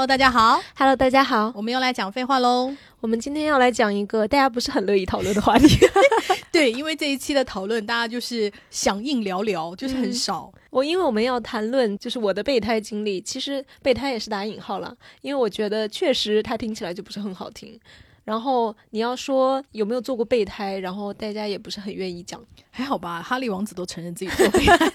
Hello，大家好，Hello，大家好，我们又来讲废话喽。我们今天要来讲一个大家不是很乐意讨论的话题，对，因为这一期的讨论，大家就是响应寥寥，就是很少。我因为我们要谈论就是我的备胎经历，其实备胎也是打引号了，因为我觉得确实它听起来就不是很好听。然后你要说有没有做过备胎，然后大家也不是很愿意讲，还好吧？哈利王子都承认自己做 备胎了，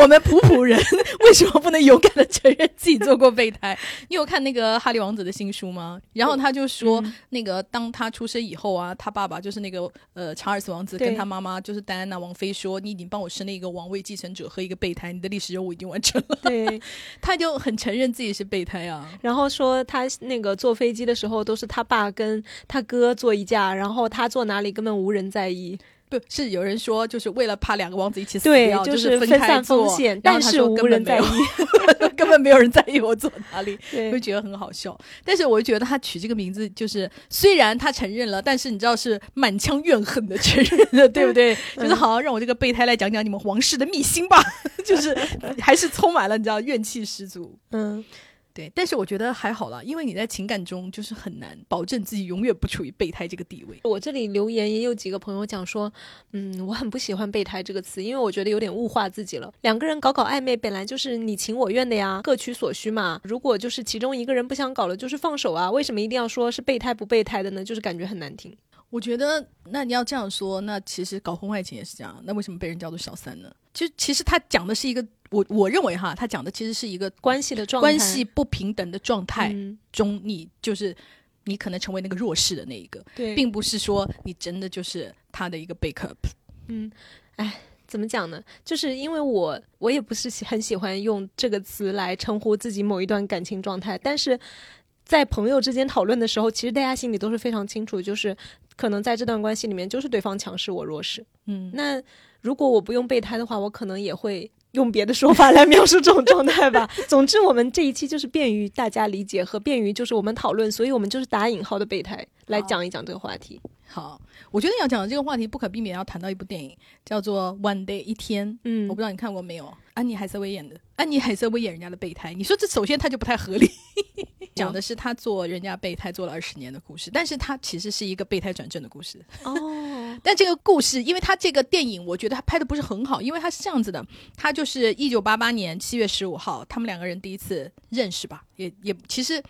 我们普普人为什么不能勇敢的承认自己做过备胎？你有看那个哈利王子的新书吗？然后他就说，那个当他出生以后啊，他爸爸就是那个呃查尔斯王子跟他妈妈就是戴安娜王妃说，你已经帮我生了一个王位继承者和一个备胎，你的历史任务已经完成了。对，他就很承认自己是备胎啊。然后说他那个坐飞机的时候都是他爸跟。他哥坐一架，然后他坐哪里根本无人在意。不是有人说，就是为了怕两个王子一起死掉，就是分散风险。但是无人在意，根本没有人在意我坐哪里，会觉得很好笑。但是我就觉得他取这个名字，就是虽然他承认了，但是你知道是满腔怨恨的承认的，对不对？就是好，让我这个备胎来讲讲你们皇室的秘辛吧，就是还是充满了你知道怨气十足。嗯。对，但是我觉得还好啦，因为你在情感中就是很难保证自己永远不处于备胎这个地位。我这里留言也有几个朋友讲说，嗯，我很不喜欢备胎这个词，因为我觉得有点物化自己了。两个人搞搞暧昧，本来就是你情我愿的呀，各取所需嘛。如果就是其中一个人不想搞了，就是放手啊。为什么一定要说是备胎不备胎的呢？就是感觉很难听。我觉得，那你要这样说，那其实搞婚外情也是这样。那为什么被人叫做小三呢？其实，其实他讲的是一个。我我认为哈，他讲的其实是一个关系的状态关系不平等的状态中，你就是你可能成为那个弱势的那一个，对，并不是说你真的就是他的一个 backup。嗯，哎，怎么讲呢？就是因为我我也不是很喜欢用这个词来称呼自己某一段感情状态，但是在朋友之间讨论的时候，其实大家心里都是非常清楚，就是可能在这段关系里面，就是对方强势，我弱势。嗯，那如果我不用备胎的话，我可能也会。用别的说法来描述这种状态吧。总之，我们这一期就是便于大家理解和便于就是我们讨论，所以我们就是打引号的备胎来讲一讲这个话题。好，我觉得要讲的这个话题不可避免要谈到一部电影，叫做《One Day 一天》。嗯，我不知道你看过没有？安妮海瑟薇演的，安妮海瑟薇演人家的备胎。你说这首先它就不太合理。讲的是他做人家备胎做了二十年的故事，但是他其实是一个备胎转正的故事。哦，但这个故事，因为他这个电影，我觉得他拍的不是很好，因为他是这样子的，他就是一九八八年七月十五号，他们两个人第一次认识吧，也也其实。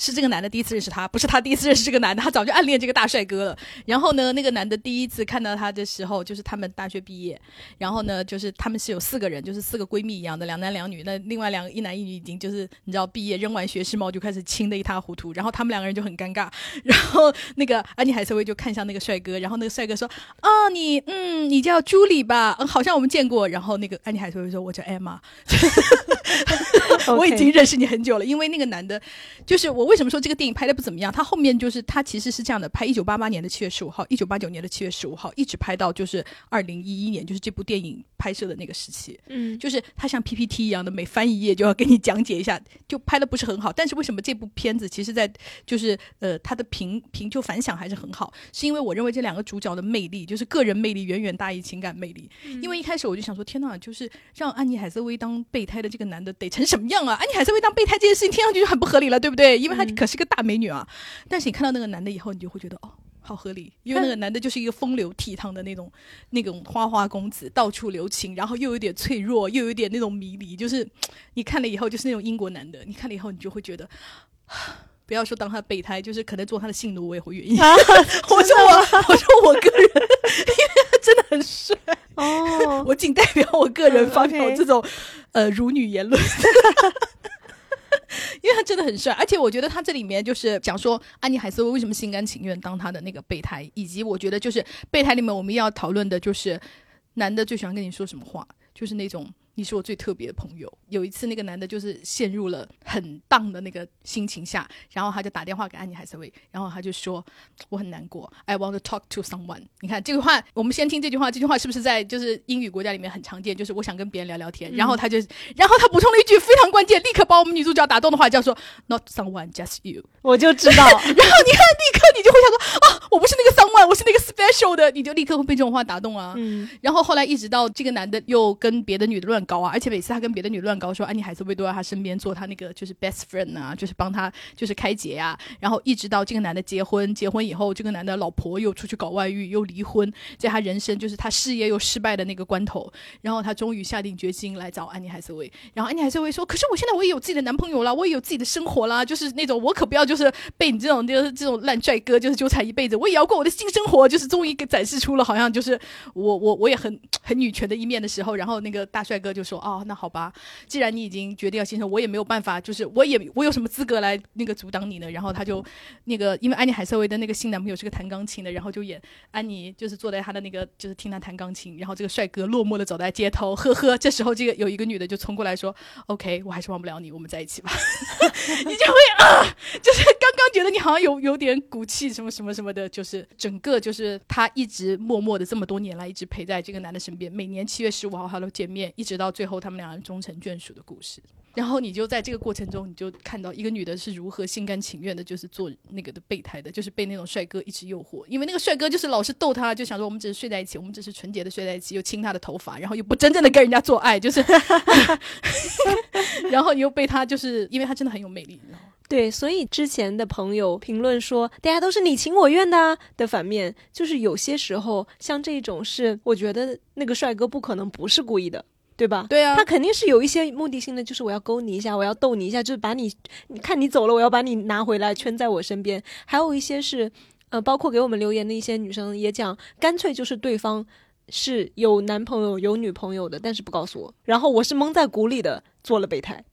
是这个男的第一次认识他，不是他第一次认识这个男的，他早就暗恋这个大帅哥了。然后呢，那个男的第一次看到他的时候，就是他们大学毕业。然后呢，就是他们是有四个人，就是四个闺蜜一样的，两男两女。那另外两个一男一女已经就是你知道毕业扔完学士帽就开始亲的一塌糊涂。然后他们两个人就很尴尬。然后那个安妮海瑟薇就看向那个帅哥，然后那个帅哥说：“哦，你嗯，你叫朱莉吧？嗯，好像我们见过。”然后那个安妮海瑟薇说：“我叫艾玛。” 我已经认识你很久了，因为那个男的，就是我为什么说这个电影拍的不怎么样？他后面就是他其实是这样的，拍一九八八年的七月十五号，一九八九年的七月十五号，一直拍到就是二零一一年，就是这部电影拍摄的那个时期。嗯，就是他像 PPT 一样的，每翻一页就要给你讲解一下，就拍的不是很好。但是为什么这部片子其实，在就是呃，他的评评就反响还是很好？是因为我认为这两个主角的魅力，就是个人魅力远远大于情感魅力。因为一开始我就想说，天呐，就是让安妮海瑟薇当备胎的这个男的得成什么样啊？安妮海瑟薇当备胎这件事情听上去就很不合理了，对不对？因为她可是个大美女啊。但是你看到那个男的以后，你就会觉得哦，好合理。因为那个男的就是一个风流倜傥的那种那种花花公子，到处留情，然后又有点脆弱，又有点那种迷离。就是 你看了以后，就是那种英国男的。你看了以后，你就会觉得，不要说当他的备胎，就是可能做他的性奴，我也会愿意。我说我，我说我个人，因为他真的很帅哦。我仅代表我个人发表这种呃辱女言论。因为他真的很帅，而且我觉得他这里面就是讲说安妮海瑟薇为什么心甘情愿当他的那个备胎，以及我觉得就是备胎里面我们要讨论的就是男的最喜欢跟你说什么话，就是那种。你是我最特别的朋友。有一次，那个男的就是陷入了很荡的那个心情下，然后他就打电话给安妮海瑟薇，然后他就说：“我很难过，I want to talk to someone。”你看这句话，我们先听这句话。这句话是不是在就是英语国家里面很常见？就是我想跟别人聊聊天。然后他就，然后他补充了一句非常关键，立刻把我们女主角打动的话，叫做 “Not someone, just you。”我就知道。然后你看，立刻你就会想说：“啊，我不是那个 someone，我是那个 special 的。”你就立刻会被这种话打动啊。嗯。然后后来一直到这个男的又跟别的女的乱。搞啊，而且每次他跟别的女乱搞，说安妮海瑟薇都在他身边做他那个就是 best friend 啊，就是帮他就是开解呀，然后一直到这个男的结婚，结婚以后这个男的老婆又出去搞外遇，又离婚，在他人生就是他事业又失败的那个关头，然后他终于下定决心来找安妮海瑟薇，然后安妮海瑟薇说，可是我现在我也有自己的男朋友了，我也有自己的生活啦，就是那种我可不要就是被你这种就是这种烂帅哥就是纠缠一辈子，我也要过我的新生活，就是终于给展示出了好像就是我我我也很很女权的一面的时候，然后那个大帅哥就说：“哦，那好吧，既然你已经决定要新生，我也没有办法，就是我也我有什么资格来那个阻挡你呢？”然后他就那个因为安妮海瑟薇的那个新男朋友是个弹钢琴的，然后就演安妮就是坐在他的那个就是听他弹钢琴，然后这个帅哥落寞的走在街头，呵呵。这时候这个有一个女的就冲过来说：“OK，我还是忘不了你，我们在一起吧。”你就会啊，就是刚刚觉得你好像有有点骨气什么什么什么的，就是整个就是他一直默默的这么多年来一直陪在这个男的身边，每年七月十五号他都见面，一直到最后他们两人终成眷属的故事。然后你就在这个过程中，你就看到一个女的是如何心甘情愿的，就是做那个的备胎的，就是被那种帅哥一直诱惑，因为那个帅哥就是老是逗她，就想说我们只是睡在一起，我们只是纯洁的睡在一起，又亲她的头发，然后又不真正的跟人家做爱，就是 然后你又被他就是因为他真的很有魅力，你知道吗？对，所以之前的朋友评论说大家都是你情我愿的的反面，就是有些时候像这种是，我觉得那个帅哥不可能不是故意的，对吧？对啊，他肯定是有一些目的性的，就是我要勾你一下，我要逗你一下，就是把你，你看你走了，我要把你拿回来圈在我身边。还有一些是，呃，包括给我们留言的一些女生也讲，干脆就是对方是有男朋友有女朋友的，但是不告诉我，然后我是蒙在鼓里的做了备胎。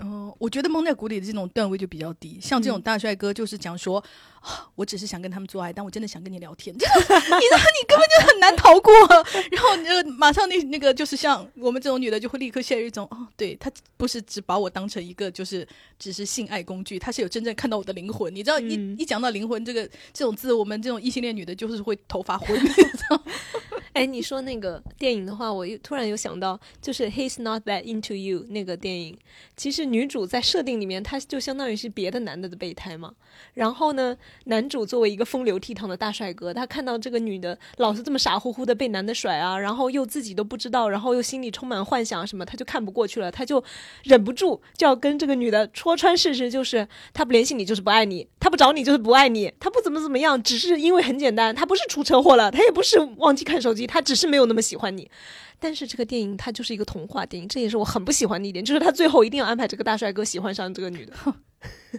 哦，我觉得蒙在鼓里的这种段位就比较低，像这种大帅哥就是讲说，我只是想跟他们做爱，但我真的想跟你聊天，你知道你根本就很难逃过。然后那个马上那那个就是像我们这种女的就会立刻陷入一种，哦，对他不是只把我当成一个就是只是性爱工具，他是有真正看到我的灵魂。你知道一一讲到灵魂这个这种字，我们这种异性恋女的就是会头发昏。哎，你说那个电影的话，我又突然有想到，就是《He's Not That Into You》那个电影，其实女主在设定里面，她就相当于是别的男的的备胎嘛。然后呢，男主作为一个风流倜傥的大帅哥，他看到这个女的老是这么傻乎乎的被男的甩啊，然后又自己都不知道，然后又心里充满幻想什么，他就看不过去了，他就忍不住就要跟这个女的戳穿事实，就是他不联系你就是不爱你，他不找你就是不爱你，他不怎么怎么样，只是因为很简单，他不是出车祸了，他也不是忘记看手机。他只是没有那么喜欢你，但是这个电影它就是一个童话电影，这也是我很不喜欢的一点，就是他最后一定要安排这个大帅哥喜欢上这个女的。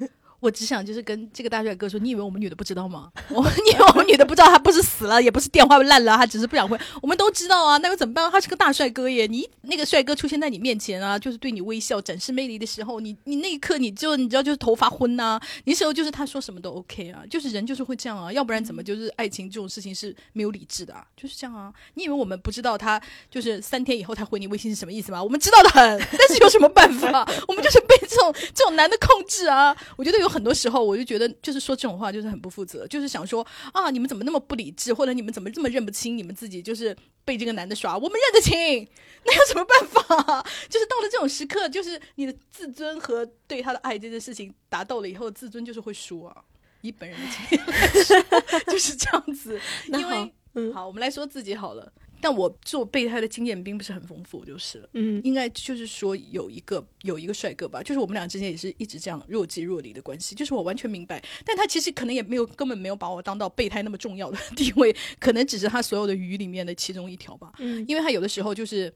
我只想就是跟这个大帅哥说，你以为我们女的不知道吗？我 你以为我们女的不知道他不是死了，也不是电话烂了，他只是不想回。我们都知道啊，那又怎么办？他是个大帅哥耶！你那个帅哥出现在你面前啊，就是对你微笑、展示魅力的时候，你你那一刻你就你知道就是头发昏呐。那时候就是他说什么都 OK 啊，就是人就是会这样啊，要不然怎么就是爱情这种事情是没有理智的啊？就是这样啊。你以为我们不知道他就是三天以后他回你微信是什么意思吗？我们知道的很，但是有什么办法？我们就是被这种这种男的控制啊。我觉得有。很多时候我就觉得，就是说这种话就是很不负责，就是想说啊，你们怎么那么不理智，或者你们怎么这么认不清你们自己，就是被这个男的耍，我们认得清，那有什么办法？就是到了这种时刻，就是你的自尊和对他的爱这件事情达到了以后，自尊就是会输啊。以本人的经验来说，就是这样子。因为，嗯，好，我们来说自己好了。但我做备胎的经验并不是很丰富，就是了。嗯，应该就是说有一个有一个帅哥吧，就是我们俩之间也是一直这样若即若离的关系，就是我完全明白，但他其实可能也没有根本没有把我当到备胎那么重要的地位，可能只是他所有的鱼里面的其中一条吧。嗯，因为他有的时候就是。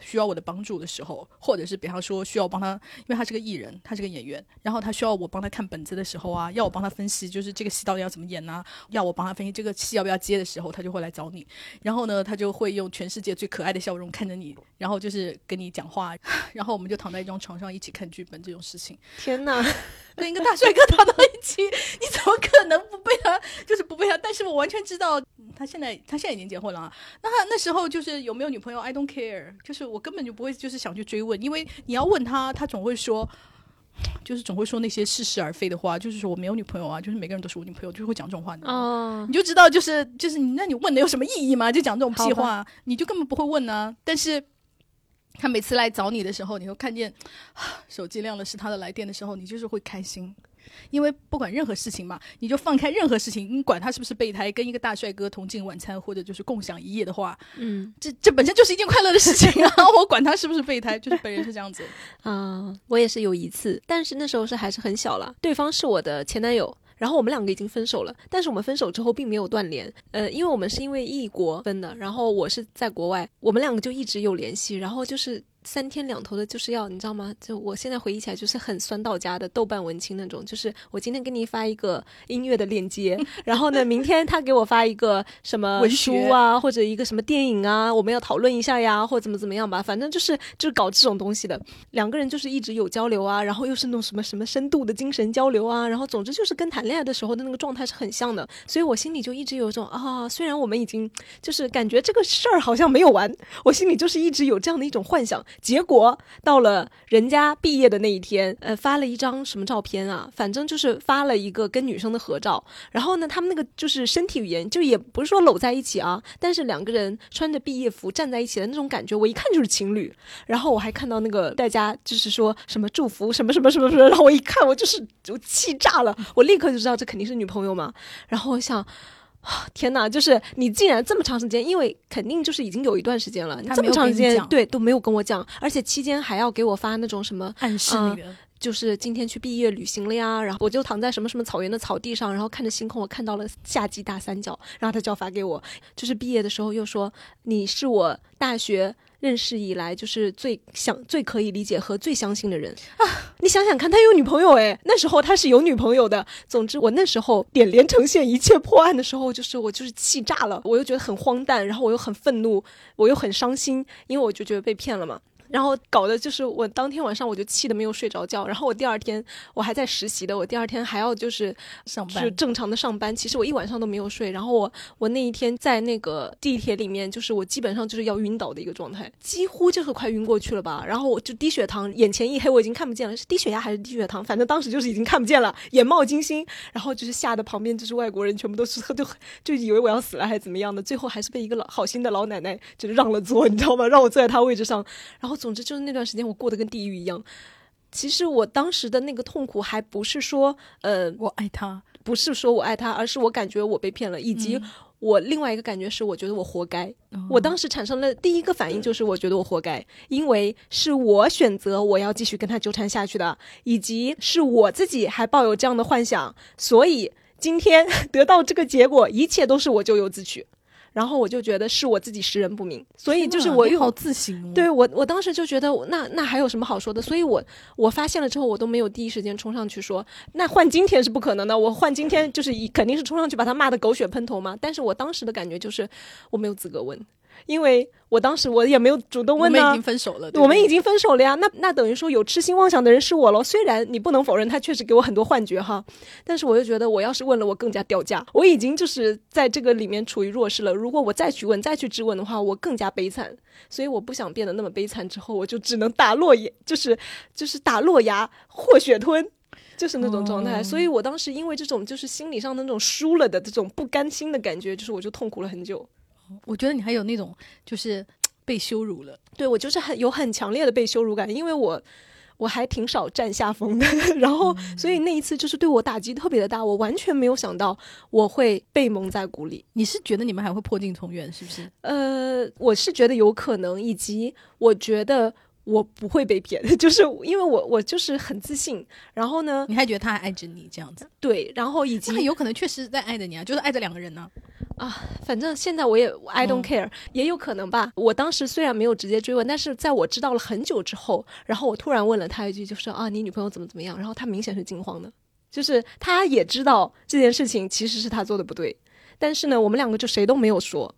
需要我的帮助的时候，或者是比方说需要帮他，因为他是个艺人，他是个演员，然后他需要我帮他看本子的时候啊，要我帮他分析，就是这个戏到底要怎么演呢？要我帮他分析这个戏要不要接的时候，他就会来找你。然后呢，他就会用全世界最可爱的笑容看着你，然后就是跟你讲话，然后我们就躺在一张床上一起看剧本这种事情。天哪，跟一个大帅哥躺到一起，你怎么可能不被他？就是不被他？但是我完全知道他现在他现在已经结婚了啊。那他那时候就是有没有女朋友？I don't care。就是我根本就不会，就是想去追问，因为你要问他，他总会说，就是总会说那些似是而非的话，就是说我没有女朋友啊，就是每个人都是我女朋友，就会讲这种话。哦，你就知道，就是就是你，那你问的有什么意义吗？就讲这种屁话，你就根本不会问呢。但是他每次来找你的时候，你会看见 手机亮了是他的来电的时候，你就是会开心。因为不管任何事情嘛，你就放开任何事情，你管他是不是备胎，跟一个大帅哥同进晚餐或者就是共享一夜的话，嗯，这这本身就是一件快乐的事情啊！我管他是不是备胎，就是本人是这样子啊。我也是有一次，但是那时候是还是很小了，对方是我的前男友。然后我们两个已经分手了，但是我们分手之后并没有断联，呃，因为我们是因为异国分的，然后我是在国外，我们两个就一直有联系，然后就是。三天两头的，就是要你知道吗？就我现在回忆起来，就是很酸到家的豆瓣文青那种。就是我今天给你发一个音乐的链接，然后呢，明天他给我发一个什么文书啊，或者一个什么电影啊，我们要讨论一下呀，或怎么怎么样吧。反正就是就是搞这种东西的。两个人就是一直有交流啊，然后又是那种什么什么深度的精神交流啊，然后总之就是跟谈恋爱的时候的那个状态是很像的。所以我心里就一直有一种啊，虽然我们已经就是感觉这个事儿好像没有完，我心里就是一直有这样的一种幻想。结果到了人家毕业的那一天，呃，发了一张什么照片啊？反正就是发了一个跟女生的合照。然后呢，他们那个就是身体语言，就也不是说搂在一起啊，但是两个人穿着毕业服站在一起的那种感觉，我一看就是情侣。然后我还看到那个大家就是说什么祝福什么什么什么什么，然后我一看我就是就气炸了，我立刻就知道这肯定是女朋友嘛。然后我想。天哪！就是你竟然这么长时间，因为肯定就是已经有一段时间了，这么长时间对都没有跟我讲，而且期间还要给我发那种什么暗示就是今天去毕业旅行了呀，然后我就躺在什么什么草原的草地上，然后看着星空，我看到了夏季大三角，然后他就要发给我，就是毕业的时候又说你是我大学。认识以来就是最想、最可以理解和最相信的人啊！你想想看，他有女朋友诶，那时候他是有女朋友的。总之，我那时候点连成线，一切破案的时候，就是我就是气炸了，我又觉得很荒诞，然后我又很愤怒，我又很伤心，因为我就觉得被骗了嘛。然后搞的就是我当天晚上我就气得没有睡着觉，然后我第二天我还在实习的，我第二天还要就是上班，就正常的上班。其实我一晚上都没有睡，然后我我那一天在那个地铁里面，就是我基本上就是要晕倒的一个状态，几乎就是快晕过去了吧。然后我就低血糖，眼前一黑，我已经看不见了，是低血压还是低血糖？反正当时就是已经看不见了，眼冒金星，然后就是吓得旁边就是外国人全部都是 就就以为我要死了还是怎么样的，最后还是被一个老好心的老奶奶就是让了座，你知道吗？让我坐在她位置上，然后。总之就是那段时间我过得跟地狱一样。其实我当时的那个痛苦还不是说，呃，我爱他，不是说我爱他，而是我感觉我被骗了，以及我另外一个感觉是，我觉得我活该。我当时产生了第一个反应就是，我觉得我活该，因为是我选择我要继续跟他纠缠下去的，以及是我自己还抱有这样的幻想，所以今天 得到这个结果，一切都是我咎由自取。然后我就觉得是我自己识人不明，所以就是我又好自省。对我，我当时就觉得那那还有什么好说的？所以我我发现了之后，我都没有第一时间冲上去说，那换今天是不可能的。我换今天就是一肯定是冲上去把他骂的狗血喷头嘛。但是我当时的感觉就是我没有资格问。因为我当时我也没有主动问呢，我们已经分手了，我们已经分手了呀。那那等于说有痴心妄想的人是我喽。虽然你不能否认他确实给我很多幻觉哈，但是我就觉得我要是问了，我更加掉价。我已经就是在这个里面处于弱势了。如果我再去问、再去质问的话，我更加悲惨。所以我不想变得那么悲惨，之后我就只能打落牙，就是就是打落牙或血吞，就是那种状态。所以我当时因为这种就是心理上的那种输了的这种不甘心的感觉，就是我就痛苦了很久。我觉得你还有那种就是被羞辱了，对我就是很有很强烈的被羞辱感，因为我我还挺少占下风的，然后所以那一次就是对我打击特别的大，我完全没有想到我会被蒙在鼓里。你是觉得你们还会破镜重圆是不是？呃，我是觉得有可能，以及我觉得我不会被骗，就是因为我我就是很自信。然后呢，你还觉得他还爱着你这样子？对，然后以及他有可能确实在爱着你啊，就是爱着两个人呢。啊，反正现在我也 I don't care，也有可能吧。我当时虽然没有直接追问，但是在我知道了很久之后，然后我突然问了他一句，就说啊，你女朋友怎么怎么样？然后他明显是惊慌的，就是他也知道这件事情其实是他做的不对，但是呢，我们两个就谁都没有说，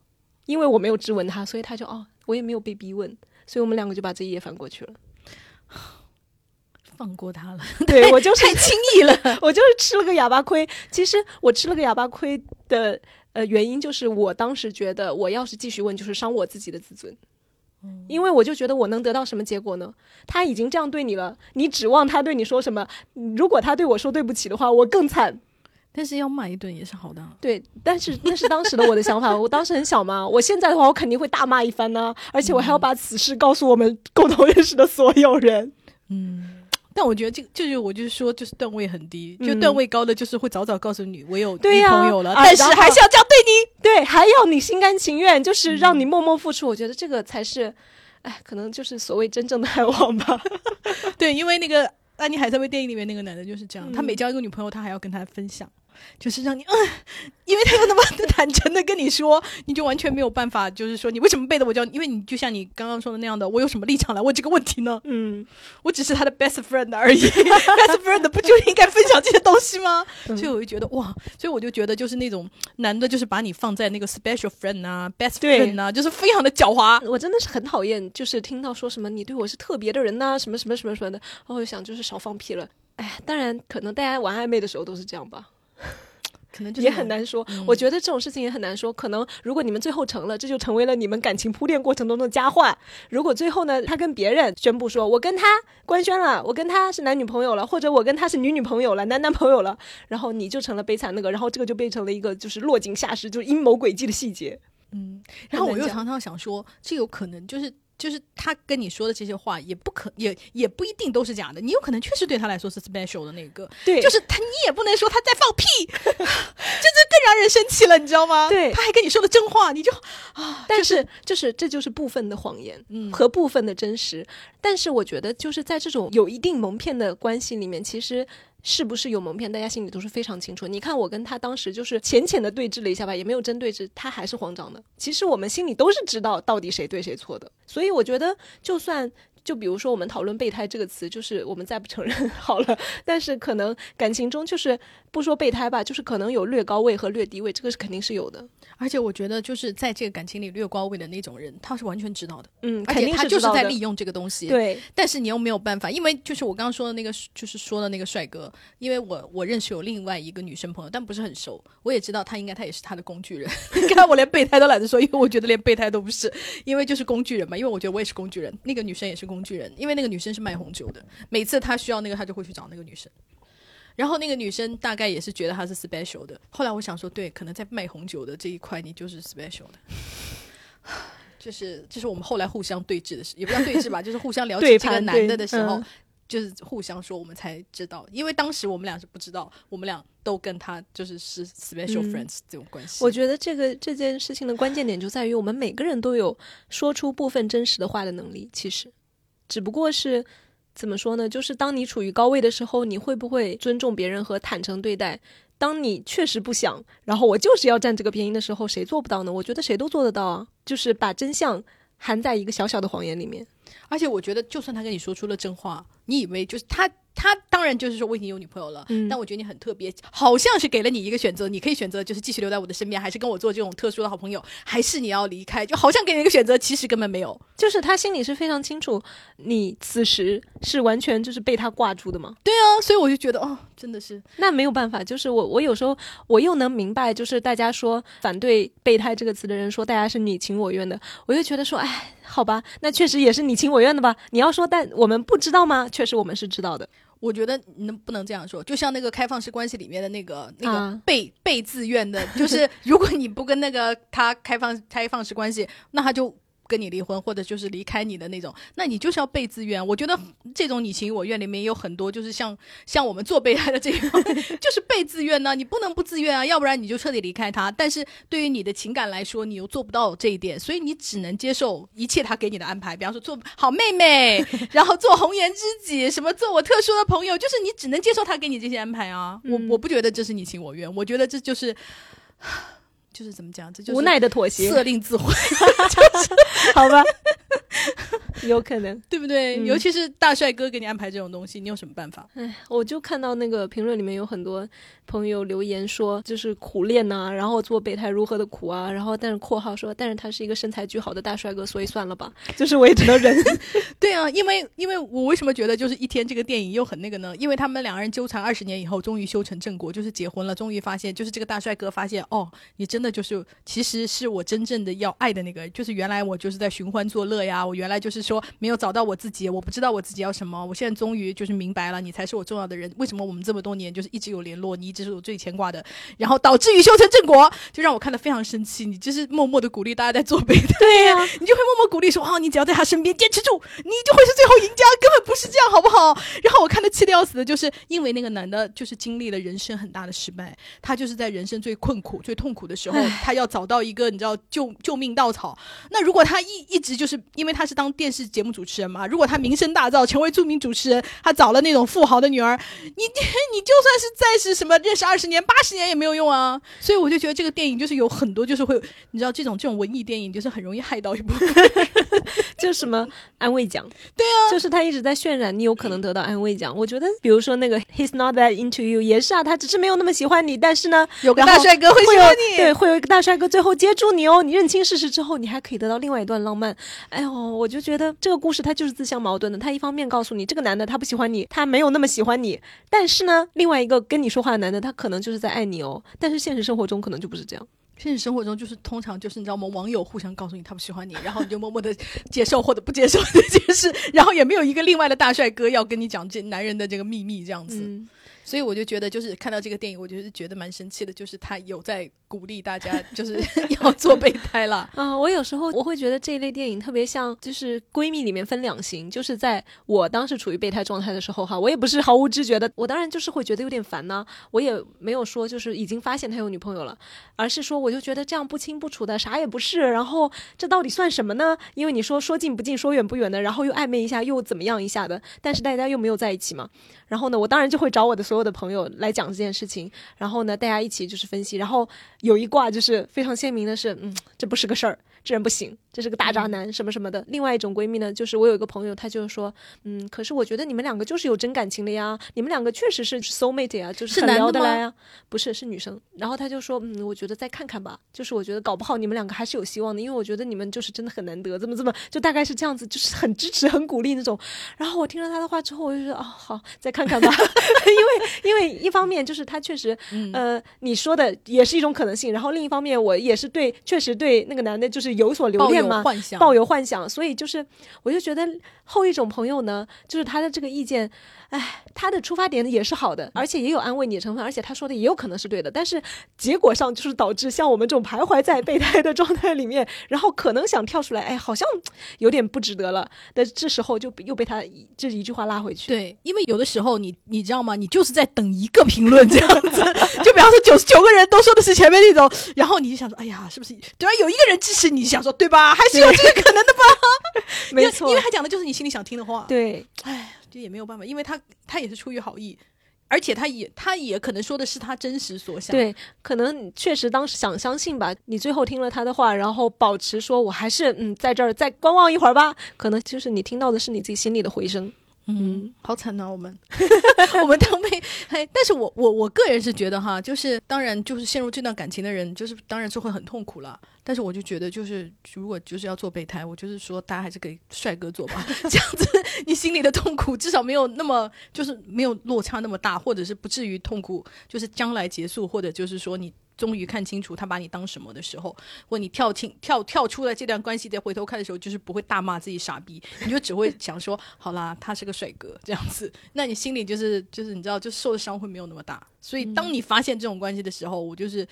因为我没有质问他，所以他就哦，我也没有被逼问，所以我们两个就把这一页翻过去了，放过他了。对我就是太轻易了，我就是吃了个哑巴亏。其实我吃了个哑巴亏的。呃，原因就是我当时觉得，我要是继续问，就是伤我自己的自尊，因为我就觉得我能得到什么结果呢？他已经这样对你了，你指望他对你说什么？如果他对我说对不起的话，我更惨。但是要骂一顿也是好的。对，但是那是当时的我的想法，我当时很小嘛。我现在的话，我肯定会大骂一番呢，而且我还要把此事告诉我们共同认识的所有人。嗯。但我觉得这个就是我就是说，就是段位很低，就段位高的就是会早早告诉你我有女朋友了，但是还是要这样对你，对，还要你心甘情愿，就是让你默默付出。我觉得这个才是，哎，可能就是所谓真正的爱网吧。对，因为那个安妮海瑟薇电影里面那个男的就是这样，他每交一个女朋友，他还要跟他分享。就是让你，嗯，因为他又那么坦诚的跟你说，你就完全没有办法，就是说你为什么背的我叫？因为你就像你刚刚说的那样的，我有什么立场来问这个问题呢？嗯，我只是他的 best friend 而已，best friend 不就应该分享这些东西吗？所以我就觉得哇，所以我就觉得就是那种男的，就是把你放在那个 special friend 啊，best friend 啊，就是非常的狡猾。我真的是很讨厌，就是听到说什么你对我是特别的人呐，什么什么什么什么的，然后我就想就是少放屁了。哎，当然可能大家玩暧昧的时候都是这样吧。可能也很难说，我觉得这种事情也很难说。可能如果你们最后成了，这就成为了你们感情铺垫过程中的佳话。如果最后呢，他跟别人宣布说，我跟他官宣了，我跟他是男女朋友了，或者我跟他是女女朋友了，男男朋友了，然后你就成了悲惨那个，然后这个就变成了一个就是落井下石，就是阴谋诡计的细节。嗯，然后我又常常想说，这有可能就是。就是他跟你说的这些话，也不可也也不一定都是假的。你有可能确实对他来说是 special 的那个，对，就是他，你也不能说他在放屁，这就更让人生气了，你知道吗？对，他还跟你说的真话，你就啊，但是就是这就是部分的谎言，嗯，和部分的真实。但是我觉得就是在这种有一定蒙骗的关系里面，其实。是不是有蒙骗？大家心里都是非常清楚。你看，我跟他当时就是浅浅的对峙了一下吧，也没有真对峙，他还是慌张的。其实我们心里都是知道到底谁对谁错的，所以我觉得就算。就比如说，我们讨论备胎这个词，就是我们再不承认 好了。但是可能感情中，就是不说备胎吧，就是可能有略高位和略低位，这个是肯定是有的。而且我觉得，就是在这个感情里略高位的那种人，他是完全知道的。嗯，而且他就是在利用这个东西。对。但是你又没有办法，因为就是我刚刚说的那个，就是说的那个帅哥，因为我我认识有另外一个女生朋友，但不是很熟，我也知道他应该他也是他的工具人。你看我连备胎都懒得说，因为我觉得连备胎都不是，因为就是工具人嘛。因为我觉得我也是工具人，那个女生也是工。工具人，因为那个女生是卖红酒的，每次他需要那个，他就会去找那个女生。然后那个女生大概也是觉得他是 special 的。后来我想说，对，可能在卖红酒的这一块，你就是 special 的。就是，就是我们后来互相对峙的时，也不叫对峙吧，就是互相了解这个男的的时候，就是互相说，我们才知道，因为当时我们俩是不知道，我们俩都跟他就是是 special friends 这种关系。我觉得这个这件事情的关键点就在于，我们每个人都有说出部分真实的话的能力，其实。只不过是怎么说呢？就是当你处于高位的时候，你会不会尊重别人和坦诚对待？当你确实不想，然后我就是要占这个便宜的时候，谁做不到呢？我觉得谁都做得到啊！就是把真相含在一个小小的谎言里面。而且我觉得，就算他跟你说出了真话，你以为就是他。他当然就是说我已经有女朋友了，嗯但我觉得你很特别，好像是给了你一个选择，你可以选择就是继续留在我的身边，还是跟我做这种特殊的好朋友，还是你要离开，就好像给你一个选择，其实根本没有，就是他心里是非常清楚，你此时是完全就是被他挂住的嘛。对啊，所以我就觉得哦，真的是那没有办法，就是我我有时候我又能明白，就是大家说反对备胎这个词的人说大家是你情我愿的，我就觉得说哎，好吧，那确实也是你情我愿的吧？你要说但我们不知道吗？确实我们是知道的。我觉得能不能这样说？就像那个开放式关系里面的那个那个被被自愿的，就是如果你不跟那个他开放开放式关系，那他就。跟你离婚，或者就是离开你的那种，那你就是要被自愿。我觉得这种你情我愿里面有很多，就是像像我们做备胎的这种，就是被自愿呢。你不能不自愿啊，要不然你就彻底离开他。但是对于你的情感来说，你又做不到这一点，所以你只能接受一切他给你的安排。比方说做好妹妹，然后做红颜知己，什么做我特殊的朋友，就是你只能接受他给你这些安排啊。我我不觉得这是你情我愿，我觉得这就是。就是怎么讲，这就是无奈的妥协，色令自毁，好吧？有可能，对不对？尤其是大帅哥给你安排这种东西，你有什么办法？哎，我就看到那个评论里面有很多朋友留言说，就是苦练呐，然后做备胎如何的苦啊，然后但是括号说，但是他是一个身材巨好的大帅哥，所以算了吧，就是我也只能忍。对啊，因为因为我为什么觉得就是一天这个电影又很那个呢？因为他们两个人纠缠二十年以后，终于修成正果，就是结婚了，终于发现，就是这个大帅哥发现，哦，你真的。就是，其实是我真正的要爱的那个，就是原来我就是在寻欢作乐呀，我原来就是说说没有找到我自己，我不知道我自己要什么。我现在终于就是明白了，你才是我重要的人。为什么我们这么多年就是一直有联络，你一直是我最牵挂的，然后导致于修成正果，就让我看得非常生气。你就是默默的鼓励大家在做备胎，对呀，你就会默默鼓励说啊，你只要在他身边坚持住，你就会是最后赢家。根本不是这样，好不好？然后我看得气得要死的，就是因为那个男的，就是经历了人生很大的失败，他就是在人生最困苦、最痛苦的时候，他要找到一个你知道救救命稻草。那如果他一一直就是因为他是当电视节目主持人嘛，如果他名声大噪，成为著名主持人，他找了那种富豪的女儿，你 你就算是再是什么认识二十年、八十年也没有用啊。所以我就觉得这个电影就是有很多就是会，你知道这种这种文艺电影就是很容易害到一部分，就什么安慰奖，对啊，就是他一直在渲染你有可能得到安慰奖。我觉得比如说那个 He's not that into you 也是啊，他只是没有那么喜欢你，但是呢，有个大帅哥会喜欢你，对，会有一个大帅哥最后接住你哦。你认清事实之后，你还可以得到另外一段浪漫。哎呦，我就觉得这个故事它就是自相矛盾的。他一方面告诉你这个男的他不喜欢你，他没有那么喜欢你，但是呢，另外一个跟你说话的男的他可能就是在爱你哦。但是现实生活中可能就不是这样。现实生活中就是通常就是你知道吗？网友互相告诉你他不喜欢你，然后你就默默的接受或者不接受这件事，然后也没有一个另外的大帅哥要跟你讲这男人的这个秘密这样子。所以我就觉得，就是看到这个电影，我就是觉得蛮生气的，就是他有在鼓励大家，就是 要做备胎了啊！我有时候我会觉得这一类电影特别像，就是闺蜜里面分两型，就是在我当时处于备胎状态的时候，哈，我也不是毫无知觉的，我当然就是会觉得有点烦呢。我也没有说就是已经发现他有女朋友了，而是说我就觉得这样不清不楚的啥也不是，然后这到底算什么呢？因为你说说近不近，说远不远的，然后又暧昧一下，又怎么样一下的，但是大家又没有在一起嘛。然后呢，我当然就会找我的所有的朋友来讲这件事情。然后呢，大家一起就是分析。然后有一卦就是非常鲜明的是，嗯，这不是个事儿。这人不行，这是个大渣男，什么什么的。另外一种闺蜜呢，就是我有一个朋友，她就说，嗯，可是我觉得你们两个就是有真感情的呀，你们两个确实是 soul mate 呀，就是很聊得来啊。不是，是女生。然后她就说，嗯，我觉得再看看吧，就是我觉得搞不好你们两个还是有希望的，因为我觉得你们就是真的很难得，怎么怎么，就大概是这样子，就是很支持、很鼓励那种。然后我听了她的话之后，我就觉得，哦，好，再看看吧，因为因为一方面就是他确实，呃，你说的也是一种可能性，然后另一方面我也是对，确实对那个男的就是。有所留恋吗？抱有幻想，所以就是，我就觉得后一种朋友呢，就是他的这个意见。哎，他的出发点也是好的，而且也有安慰你的成分，而且他说的也有可能是对的，但是结果上就是导致像我们这种徘徊在备胎的状态里面，然后可能想跳出来，哎，好像有点不值得了但这时候，就又被他这一句话拉回去。对，因为有的时候你你知道吗？你就是在等一个评论这样子，就比方说九十九个人都说的是前面那种，然后你就想说，哎呀，是不是对吧？有一个人支持你，想说对吧？还是有这个可能的吧？没错，因为他讲的就是你心里想听的话。对，哎。也没有办法，因为他他也是出于好意，而且他也他也可能说的是他真实所想。对，可能确实当时想相信吧。你最后听了他的话，然后保持说我还是嗯在这儿再观望一会儿吧。可能就是你听到的是你自己心里的回声。嗯，好惨呐，我们 我们当被，但是我我我个人是觉得哈，就是当然就是陷入这段感情的人，就是当然是会很痛苦了。但是我就觉得，就是如果就是要做备胎，我就是说大家还是给帅哥做吧，这样子你心里的痛苦至少没有那么就是没有落差那么大，或者是不至于痛苦，就是将来结束，或者就是说你。终于看清楚他把你当什么的时候，或你跳清跳跳出了这段关系，再回头看的时候，就是不会大骂自己傻逼，你就只会想说：好啦，他是个帅哥这样子。那你心里就是就是你知道，就受的伤会没有那么大。所以当你发现这种关系的时候，我就是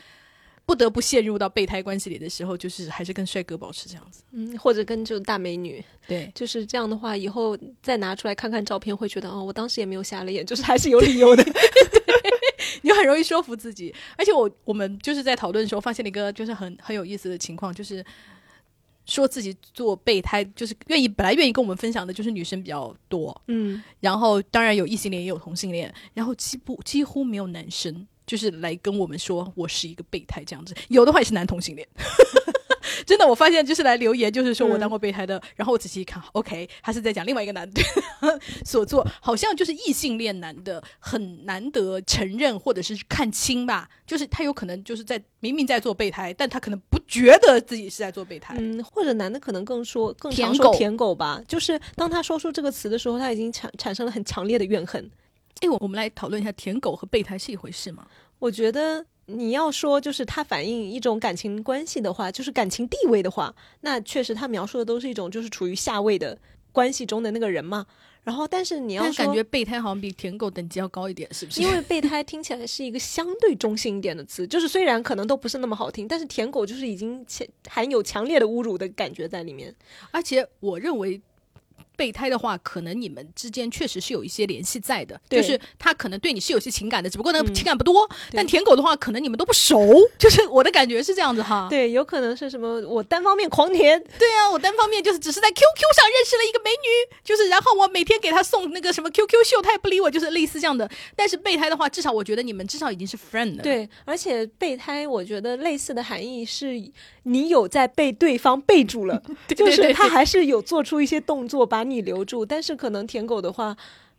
不得不陷入到备胎关系里的时候，就是还是跟帅哥保持这样子，嗯，或者跟这种大美女，对，就是这样的话，以后再拿出来看看照片，会觉得哦，我当时也没有瞎了眼，就是还是有理由的。你很容易说服自己，而且我我们就是在讨论的时候发现了一个就是很很有意思的情况，就是说自己做备胎，就是愿意本来愿意跟我们分享的就是女生比较多，嗯，然后当然有异性恋也有同性恋，然后几乎几乎没有男生就是来跟我们说我是一个备胎这样子，有的话也是男同性恋。真的，我发现就是来留言，就是说我当过备胎的。然后我仔细一看，OK，他是在讲另外一个男的 所做，好像就是异性恋男的很难得承认或者是看清吧。就是他有可能就是在明明在做备胎，但他可能不觉得自己是在做备胎。嗯，或者男的可能更说更常说舔狗吧。就是当他说出这个词的时候，他已经产产生了很强烈的怨恨。哎，我我们来讨论一下，舔狗和备胎是一回事吗？我觉得。你要说就是它反映一种感情关系的话，就是感情地位的话，那确实它描述的都是一种就是处于下位的关系中的那个人嘛。然后，但是你要感觉备胎好像比舔狗等级要高一点，是不是？因为备胎听起来是一个相对中性一点的词，就是虽然可能都不是那么好听，但是舔狗就是已经含有强烈的侮辱的感觉在里面。而且我认为。备胎的话，可能你们之间确实是有一些联系在的，就是他可能对你是有些情感的，只不过那个情感不多。但舔狗的话，可能你们都不熟，就是我的感觉是这样子哈。对，有可能是什么我单方面狂舔。对啊，我单方面就是只是在 QQ 上认识了一个美女，就是然后我每天给她送那个什么 QQ 秀，她也不理我，就是类似这样的。但是备胎的话，至少我觉得你们至少已经是 friend 了。对，而且备胎，我觉得类似的含义是你有在被对方备注了，就是他还是有做出一些动作把你留住，但。是可能舔狗的话，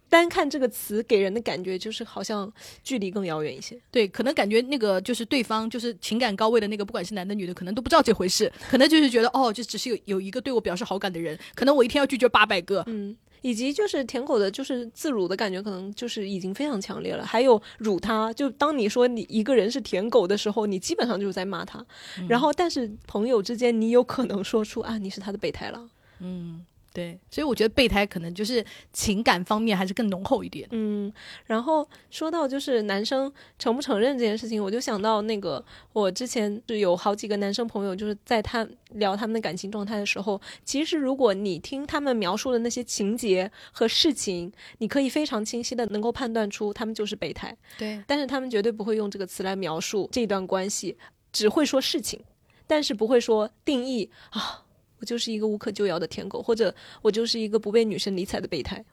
单看这个词给人的感觉就是好像距离更遥远一些。对，可能感觉那个就是对方就是情感高位的那个，不管是男的女的，可能都不知道这回事，可能就是觉得哦，就只是有有一个对我表示好感的人，可能我一天要拒绝八百个。嗯，以及就是舔狗的，就是自辱的感觉，可能就是已经非常强烈了。还有辱他，就当你说你一个人是舔狗的时候，你基本上就是在骂他。然后，但是朋友之间，你有可能说出啊，你是他的备胎了。嗯。对，所以我觉得备胎可能就是情感方面还是更浓厚一点。嗯，然后说到就是男生承不承认这件事情，我就想到那个我之前就有好几个男生朋友，就是在他聊他们的感情状态的时候，其实如果你听他们描述的那些情节和事情，你可以非常清晰的能够判断出他们就是备胎。对，但是他们绝对不会用这个词来描述这段关系，只会说事情，但是不会说定义啊。我就是一个无可救药的舔狗，或者我就是一个不被女生理睬的备胎。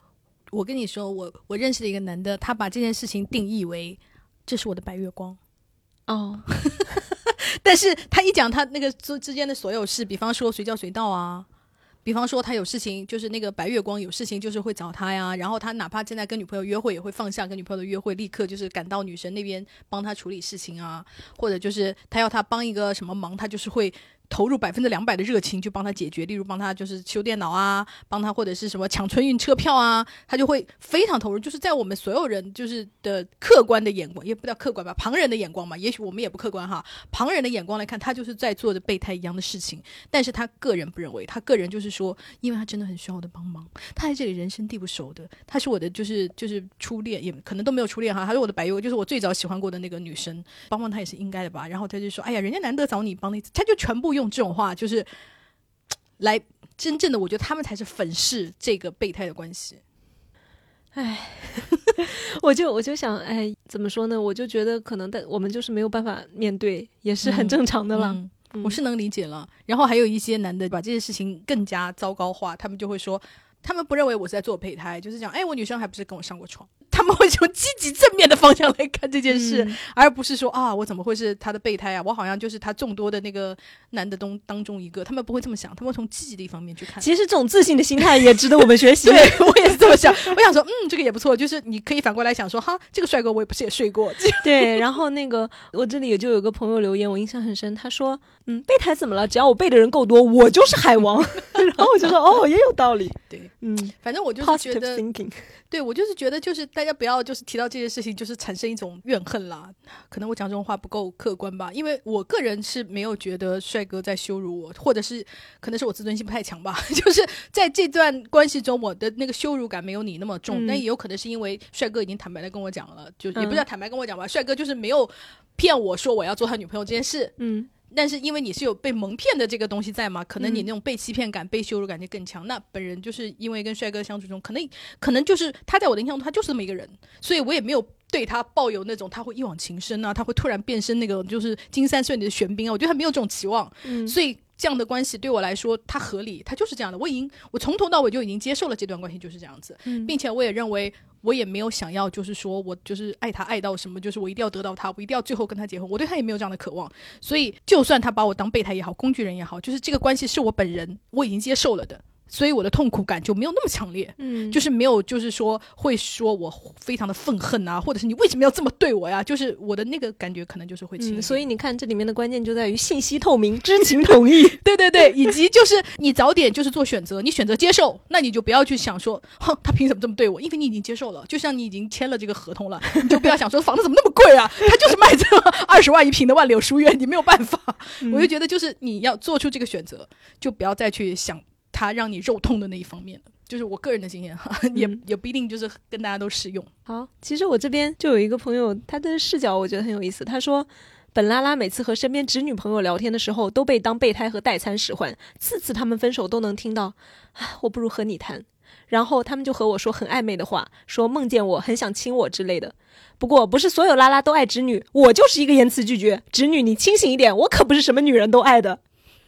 我跟你说，我我认识的一个男的，他把这件事情定义为这是我的白月光。哦，但是他一讲他那个之之间的所有事，比方说随叫随到啊，比方说他有事情，就是那个白月光有事情就是会找他呀。然后他哪怕正在跟女朋友约会，也会放下跟女朋友的约会，立刻就是赶到女神那边帮他处理事情啊。或者就是他要他帮一个什么忙，他就是会。投入百分之两百的热情去帮他解决，例如帮他就是修电脑啊，帮他或者是什么抢春运车票啊，他就会非常投入。就是在我们所有人就是的客观的眼光，也不叫客观吧，旁人的眼光嘛，也许我们也不客观哈。旁人的眼光来看，他就是在做着备胎一样的事情，但是他个人不认为，他个人就是说，因为他真的很需要我的帮忙，他在这里人生地不熟的，他是我的就是就是初恋，也可能都没有初恋哈，他是我的白月，就是我最早喜欢过的那个女生，帮帮他也是应该的吧。然后他就说，哎呀，人家难得找你帮那次，他就全部。用这种话就是，来真正的，我觉得他们才是粉饰这个备胎的关系。哎，我就我就想，哎，怎么说呢？我就觉得可能但，我们就是没有办法面对，也是很正常的了。我是能理解了。然后还有一些男的把这件事情更加糟糕化，他们就会说，他们不认为我是在做备胎，就是讲，哎，我女生还不是跟我上过床。他们会从积极正面的方向来看这件事，而不是说啊，我怎么会是他的备胎啊？我好像就是他众多的那个男的东当中一个。他们不会这么想，他们会从积极的一方面去看。其实这种自信的心态也值得我们学习。对我也是这么想。我想说，嗯，这个也不错。就是你可以反过来想说，哈，这个帅哥我也不是也睡过。对，然后那个我这里也就有个朋友留言，我印象很深。他说，嗯，备胎怎么了？只要我备的人够多，我就是海王。然后我就说，哦，也有道理。对，嗯，反正我就是觉得。对，我就是觉得，就是大家不要就是提到这件事情，就是产生一种怨恨啦。可能我讲这种话不够客观吧，因为我个人是没有觉得帅哥在羞辱我，或者是可能是我自尊心不太强吧。就是在这段关系中，我的那个羞辱感没有你那么重。但也有可能是因为帅哥已经坦白的跟我讲了，就也不叫坦白跟我讲吧，帅哥就是没有骗我说我要做他女朋友这件事。嗯。但是因为你是有被蒙骗的这个东西在嘛，可能你那种被欺骗感、被羞辱感就更强。那本人就是因为跟帅哥相处中，可能可能就是他在我的印象中他就是这么一个人，所以我也没有对他抱有那种他会一往情深啊，他会突然变身那个就是金三顺里的玄彬啊，我觉得他没有这种期望。嗯，所以这样的关系对我来说它合理，它就是这样的。我已经我从头到尾就已经接受了这段关系就是这样子，并且我也认为。我也没有想要，就是说我就是爱他爱到什么，就是我一定要得到他，我一定要最后跟他结婚。我对他也没有这样的渴望，所以就算他把我当备胎也好，工具人也好，就是这个关系是我本人我已经接受了的。所以我的痛苦感就没有那么强烈，嗯，就是没有，就是说会说我非常的愤恨啊，或者是你为什么要这么对我呀？就是我的那个感觉可能就是会轻。所以你看这里面的关键就在于信息透明、知情同意，对 对对，以及就是你早点就是做选择，你选择接受，那你就不要去想说，哼，他凭什么这么对我？因为你已经接受了，就像你已经签了这个合同了，你就不要想说房子怎么那么贵啊？他就是卖这二十万一平的万柳书院，你没有办法。我就觉得就是你要做出这个选择，就不要再去想。他让你肉痛的那一方面就是我个人的经验哈，也也不一定就是跟大家都适用。好，其实我这边就有一个朋友，他的视角我觉得很有意思。他说，本拉拉每次和身边直女朋友聊天的时候，都被当备胎和代餐使唤，次次他们分手都能听到，啊，我不如和你谈。然后他们就和我说很暧昧的话，说梦见我很想亲我之类的。不过不是所有拉拉都爱直女，我就是一个言辞拒绝直女，你清醒一点，我可不是什么女人都爱的。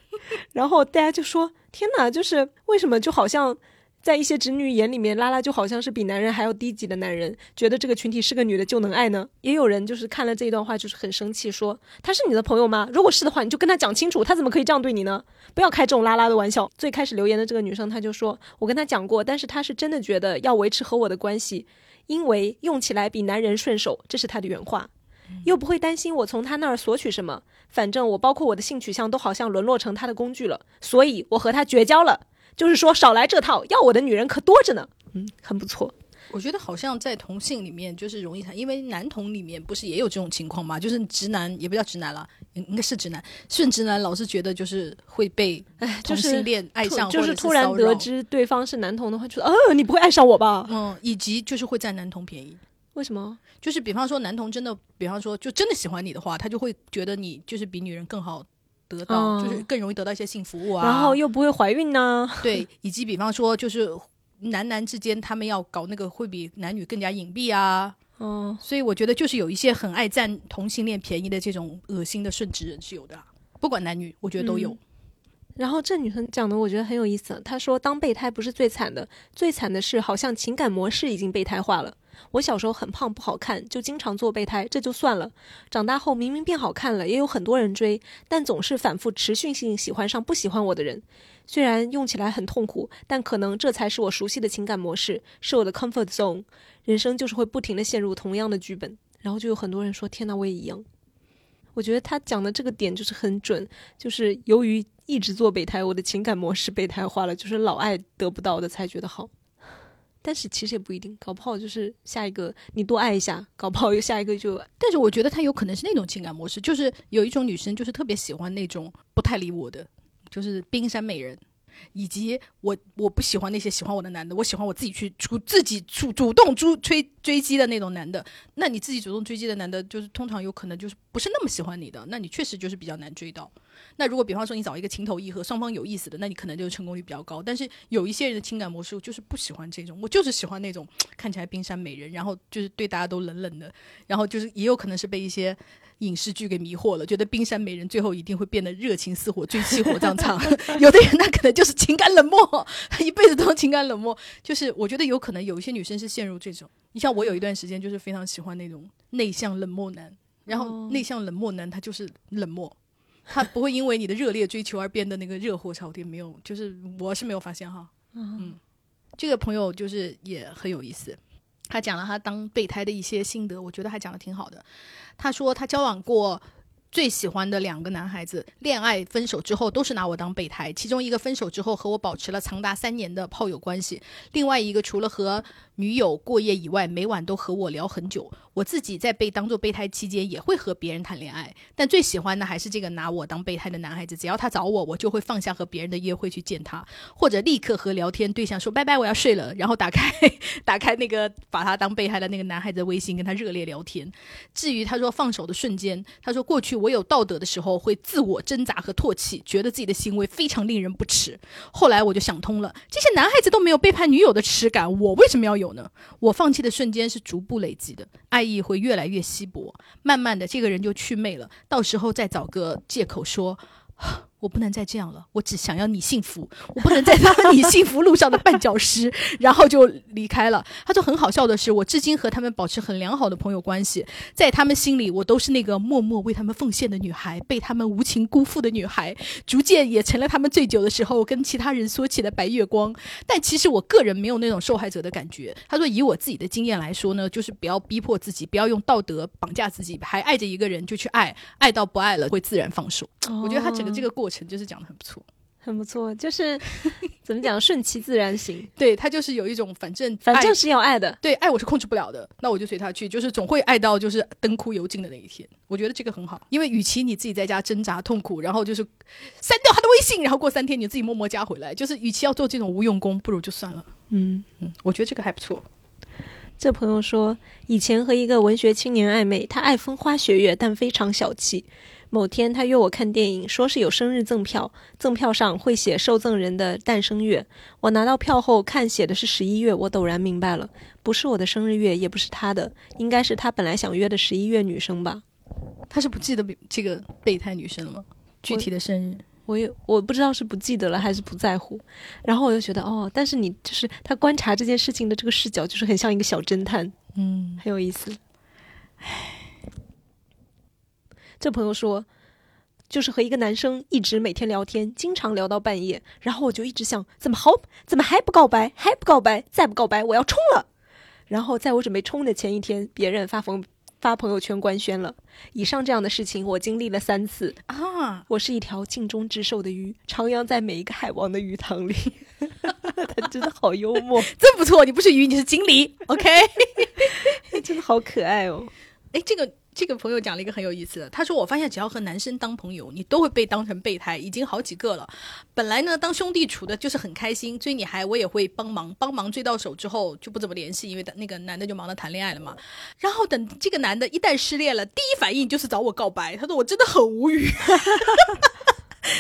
然后大家就说：天哪，就是为什么就好像。在一些直女眼里面，拉拉就好像是比男人还要低级的男人，觉得这个群体是个女的就能爱呢。也有人就是看了这一段话，就是很生气，说他是你的朋友吗？如果是的话，你就跟他讲清楚，他怎么可以这样对你呢？不要开这种拉拉的玩笑。最开始留言的这个女生，她就说，我跟他讲过，但是他是真的觉得要维持和我的关系，因为用起来比男人顺手，这是他的原话，又不会担心我从他那儿索取什么，反正我包括我的性取向都好像沦落成他的工具了，所以我和他绝交了。就是说，少来这套，要我的女人可多着呢。嗯，很不错。我觉得好像在同性里面就是容易谈，因为男同里面不是也有这种情况吗？就是直男也不叫直男了，应该是直男，顺直男老是觉得就是会被同性恋爱上，就是突然得知对方是男同的话，就说呃，你不会爱上我吧？嗯，以及就是会占男同便宜。为什么？就是比方说男同真的，比方说就真的喜欢你的话，他就会觉得你就是比女人更好。得到就是更容易得到一些性服务啊，然后又不会怀孕呢。对，以及比方说，就是男男之间他们要搞那个，会比男女更加隐蔽啊。嗯，所以我觉得就是有一些很爱占同性恋便宜的这种恶心的顺直人是有的，不管男女，我觉得都有。然后这女生讲的我觉得很有意思，她说当备胎不是最惨的，最惨的是好像情感模式已经备胎化了。我小时候很胖不好看，就经常做备胎，这就算了。长大后明明变好看了，也有很多人追，但总是反复持续性喜欢上不喜欢我的人。虽然用起来很痛苦，但可能这才是我熟悉的情感模式，是我的 comfort zone。人生就是会不停的陷入同样的剧本，然后就有很多人说：“天哪，我也一样。”我觉得他讲的这个点就是很准，就是由于一直做备胎，我的情感模式备胎化了，就是老爱得不到的才觉得好。但是其实也不一定，搞不好就是下一个你多爱一下，搞不好又下一个就。但是我觉得他有可能是那种情感模式，就是有一种女生就是特别喜欢那种不太理我的，就是冰山美人。以及我我不喜欢那些喜欢我的男的，我喜欢我自己去主自己主主动追追追击的那种男的。那你自己主动追击的男的，就是通常有可能就是不是那么喜欢你的，那你确实就是比较难追到。那如果比方说你找一个情投意合、双方有意思的，那你可能就成功率比较高。但是有一些人的情感模式就是不喜欢这种，我就是喜欢那种 看起来冰山美人，然后就是对大家都冷冷的，然后就是也有可能是被一些。影视剧给迷惑了，觉得冰山美人最后一定会变得热情似火，追妻火葬场。有的人那可能就是情感冷漠，他 一辈子都情感冷漠。就是我觉得有可能有一些女生是陷入这种。你像我有一段时间就是非常喜欢那种内向冷漠男，然后内向冷漠男他就是冷漠，他不会因为你的热烈追求而变得那个热火朝天。没有，就是我是没有发现哈。嗯，这个朋友就是也很有意思。他讲了他当备胎的一些心得，我觉得还讲的挺好的。他说他交往过最喜欢的两个男孩子，恋爱分手之后都是拿我当备胎。其中一个分手之后和我保持了长达三年的炮友关系，另外一个除了和女友过夜以外，每晚都和我聊很久。我自己在被当做备胎期间，也会和别人谈恋爱，但最喜欢的还是这个拿我当备胎的男孩子。只要他找我，我就会放下和别人的约会去见他，或者立刻和聊天对象说拜拜，我要睡了，然后打开 打开那个把他当备胎的那个男孩子的微信，跟他热烈聊天。至于他说放手的瞬间，他说过去我有道德的时候会自我挣扎和唾弃，觉得自己的行为非常令人不齿。后来我就想通了，这些男孩子都没有背叛女友的耻感，我为什么要有呢？我放弃的瞬间是逐步累积的爱。意会越来越稀薄，慢慢的，这个人就去魅了。到时候再找个借口说。我不能再这样了，我只想要你幸福，我不能再当你幸福路上的绊脚石，然后就离开了。他说很好笑的是，我至今和他们保持很良好的朋友关系，在他们心里，我都是那个默默为他们奉献的女孩，被他们无情辜负的女孩，逐渐也成了他们醉酒的时候跟其他人说起的白月光。但其实我个人没有那种受害者的感觉。他说以我自己的经验来说呢，就是不要逼迫自己，不要用道德绑架自己，还爱着一个人就去爱，爱到不爱了会自然放手。我觉得他整个这个过程就是讲的很不错，很不错，就是 怎么讲，顺其自然型。对他就是有一种反正反正是要爱的，对爱我是控制不了的，那我就随他去，就是总会爱到就是灯枯油尽的那一天。我觉得这个很好，因为与其你自己在家挣扎痛苦，然后就是删掉他的微信，然后过三天你自己默默加回来，就是与其要做这种无用功，不如就算了。嗯嗯，我觉得这个还不错。这朋友说，以前和一个文学青年暧昧，他爱风花雪月，但非常小气。某天，他约我看电影，说是有生日赠票，赠票上会写受赠人的诞生月。我拿到票后看，写的是十一月，我陡然明白了，不是我的生日月，也不是他的，应该是他本来想约的十一月女生吧？他是不记得这个备胎女生了吗？具体的生日，我也我不知道是不记得了还是不在乎。然后我就觉得，哦，但是你就是他观察这件事情的这个视角，就是很像一个小侦探，嗯，很有意思。唉。这朋友说，就是和一个男生一直每天聊天，经常聊到半夜。然后我就一直想，怎么好，怎么还不告白，还不告白，再不告白，我要冲了。然后在我准备冲的前一天，别人发朋发朋友圈官宣了。以上这样的事情，我经历了三次啊！我是一条尽忠职守的鱼，徜徉在每一个海王的鱼塘里。他真的好幽默，真不错。你不是鱼，你是锦鲤。OK，真的好可爱哦。哎，这个。这个朋友讲了一个很有意思的，他说：“我发现只要和男生当朋友，你都会被当成备胎，已经好几个了。本来呢，当兄弟处的就是很开心，追你还我也会帮忙，帮忙追到手之后就不怎么联系，因为那个男的就忙着谈恋爱了嘛。然后等这个男的一旦失恋了，第一反应就是找我告白。他说我真的很无语，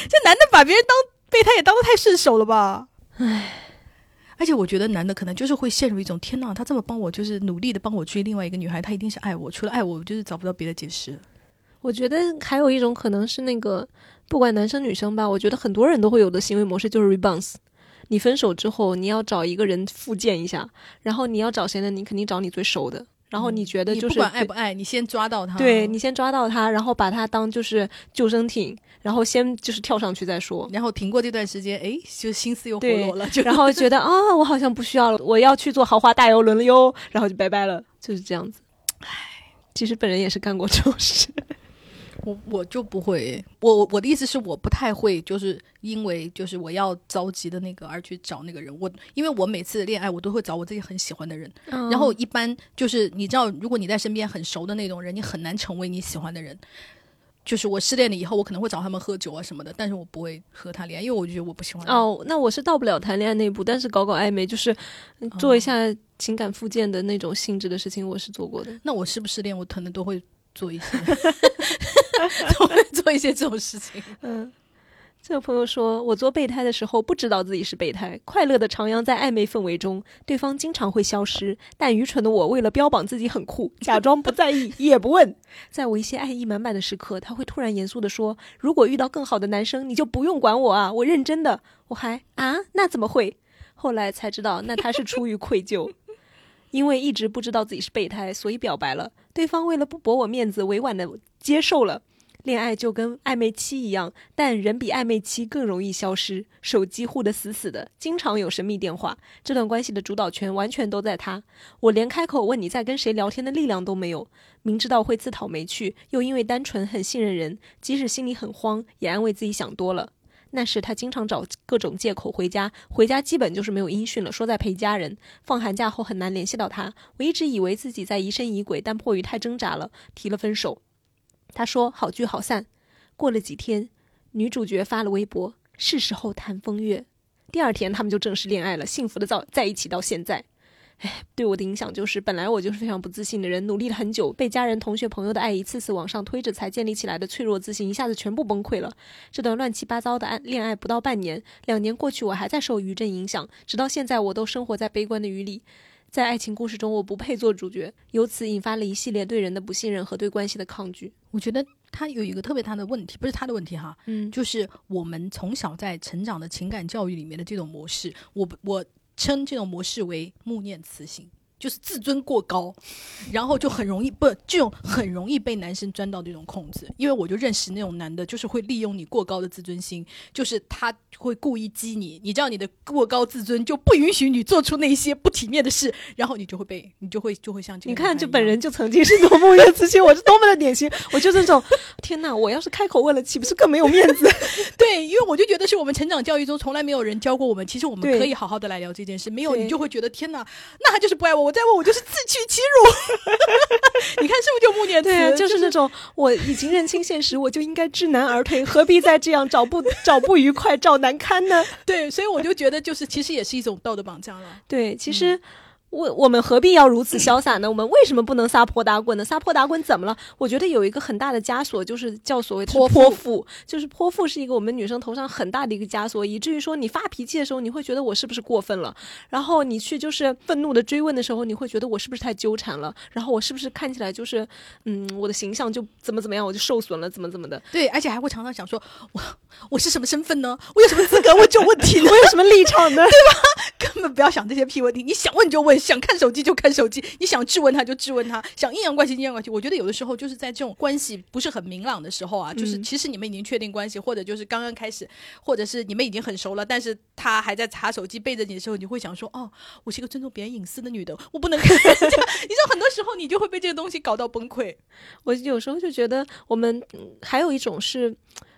这男的把别人当备胎也当的太顺手了吧？唉。”而且我觉得男的可能就是会陷入一种天呐，他这么帮我，就是努力的帮我追另外一个女孩，他一定是爱我。除了爱我，我就是找不到别的解释。我觉得还有一种可能是那个，不管男生女生吧，我觉得很多人都会有的行为模式就是 rebounce。你分手之后，你要找一个人复健一下，然后你要找谁呢？你肯定找你最熟的。然后你觉得就是不管爱不爱，你先抓到他，对你先抓到他，然后把他当就是救生艇。然后先就是跳上去再说，然后停过这段时间，哎，就心思又活络了，就然后觉得啊，我好像不需要了，我要去坐豪华大游轮了哟，然后就拜拜了，就是这样子。唉，其实本人也是干过这种事，我我就不会，我我的意思是我不太会，就是因为就是我要着急的那个而去找那个人，我因为我每次恋爱我都会找我自己很喜欢的人，然后一般就是你知道，如果你在身边很熟的那种人，你很难成为你喜欢的人。就是我失恋了以后，我可能会找他们喝酒啊什么的，但是我不会和他恋爱，因为我觉得我不喜欢。哦，那我是到不了谈恋爱那一步，但是搞搞暧昧，就是做一下情感附件的那种性质的事情，我是做过的。那我是不是失恋，我可能都会做一些，都会做一些这种事情。嗯。这个朋友说：“我做备胎的时候不知道自己是备胎，快乐的徜徉在暧昧氛围中，对方经常会消失。但愚蠢的我为了标榜自己很酷，假装不在意，也不问。在我一些爱意满满的时刻，他会突然严肃的说：‘如果遇到更好的男生，你就不用管我啊！’我认真的，我还啊？那怎么会？后来才知道，那他是出于愧疚，因为一直不知道自己是备胎，所以表白了。对方为了不驳我面子，委婉的接受了。”恋爱就跟暧昧期一样，但人比暧昧期更容易消失。手机护得死死的，经常有神秘电话。这段关系的主导权完全都在他，我连开口问你在跟谁聊天的力量都没有。明知道会自讨没趣，又因为单纯很信任人，即使心里很慌，也安慰自己想多了。那时他经常找各种借口回家，回家基本就是没有音讯了，说在陪家人。放寒假后很难联系到他，我一直以为自己在疑神疑鬼，但迫于太挣扎了，提了分手。他说：“好聚好散。”过了几天，女主角发了微博：“是时候谈风月。”第二天，他们就正式恋爱了，幸福的在在一起到现在。哎，对我的影响就是，本来我就是非常不自信的人，努力了很久，被家人、同学、朋友的爱一次次往上推着才建立起来的脆弱自信，一下子全部崩溃了。这段乱七八糟的爱恋爱不到半年，两年过去，我还在受余震影响，直到现在，我都生活在悲观的余里。在爱情故事中，我不配做主角，由此引发了一系列对人的不信任和对关系的抗拒。我觉得他有一个特别大的问题，不是他的问题哈，嗯，就是我们从小在成长的情感教育里面的这种模式，我我称这种模式为“慕念慈行”。就是自尊过高，然后就很容易不这种很容易被男生钻到这种空子。因为我就认识那种男的，就是会利用你过高的自尊心，就是他会故意激你，你知道你的过高自尊就不允许你做出那些不体面的事，然后你就会被你就会就会像这个。你看，这本人就曾经是多么月自信，我是多么的典型，我就这种天哪！我要是开口问了，岂不是更没有面子？对，因为我就觉得是我们成长教育中从来没有人教过我们，其实我们可以好好的来聊这件事。没有，你就会觉得天哪，那他就是不爱我。我再问我就是自取其辱，你看是不是就木念对，就是那种我已经认清现实，我就应该知难而退，何必再这样找不 找不愉快找难堪呢？对，所以我就觉得就是其实也是一种道德绑架了。对，其实。我我们何必要如此潇洒呢？我们为什么不能撒泼打滚呢？撒泼打滚怎么了？我觉得有一个很大的枷锁，就是叫所谓泼泼妇，就是泼妇是一个我们女生头上很大的一个枷锁，以至于说你发脾气的时候，你会觉得我是不是过分了？然后你去就是愤怒的追问的时候，你会觉得我是不是太纠缠了？然后我是不是看起来就是嗯，我的形象就怎么怎么样，我就受损了，怎么怎么的？对，而且还会常常想说，我我是什么身份呢？我有什么资格问这种问题？我有什么立场呢？对吧？根本不要想这些屁问题，你想问就问。想看手机就看手机，你想质问他就质问他，想阴阳怪气阴阳怪气。我觉得有的时候就是在这种关系不是很明朗的时候啊，就是其实你们已经确定关系，或者就是刚刚开始，或者是你们已经很熟了，但是他还在查手机背着你的时候，你会想说：哦，我是一个尊重别人隐私的女的，我不能看。你知道很多时候你就会被这个东西搞到崩溃。我有时候就觉得我们还有一种是，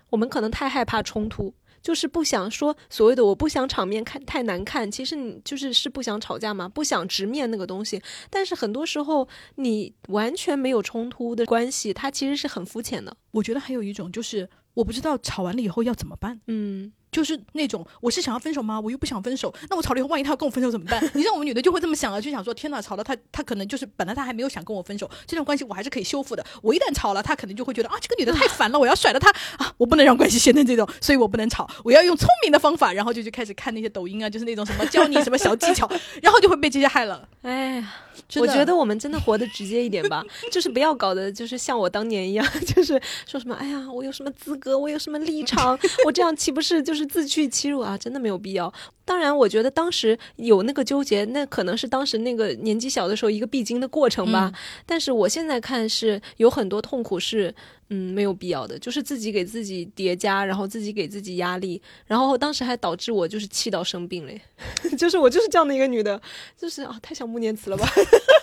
我们可能太害怕冲突。就是不想说所谓的我不想场面看太难看，其实你就是是不想吵架嘛，不想直面那个东西。但是很多时候你完全没有冲突的关系，它其实是很肤浅的。我觉得还有一种就是我不知道吵完了以后要怎么办。嗯。就是那种，我是想要分手吗？我又不想分手。那我吵了以后，万一他要跟我分手怎么办？你像我们女的就会这么想了，就想说：天哪，吵了他，他可能就是本来他还没有想跟我分手，这段关系我还是可以修复的。我一旦吵了，他可能就会觉得啊，这个女的太烦了，我要甩了她啊！我不能让关系陷成这种，所以我不能吵，我要用聪明的方法，然后就去开始看那些抖音啊，就是那种什么教你什么小技巧，然后就会被这些害了。哎呀。我觉得我们真的活得直接一点吧，就是不要搞得就是像我当年一样，就是说什么哎呀，我有什么资格，我有什么立场，我这样岂不是就是自取其辱啊？真的没有必要。当然，我觉得当时有那个纠结，那可能是当时那个年纪小的时候一个必经的过程吧。但是我现在看是有很多痛苦是嗯没有必要的，就是自己给自己叠加，然后自己给自己压力，然后当时还导致我就是气到生病嘞，就是我就是这样的一个女的，就是啊太像穆念慈了吧。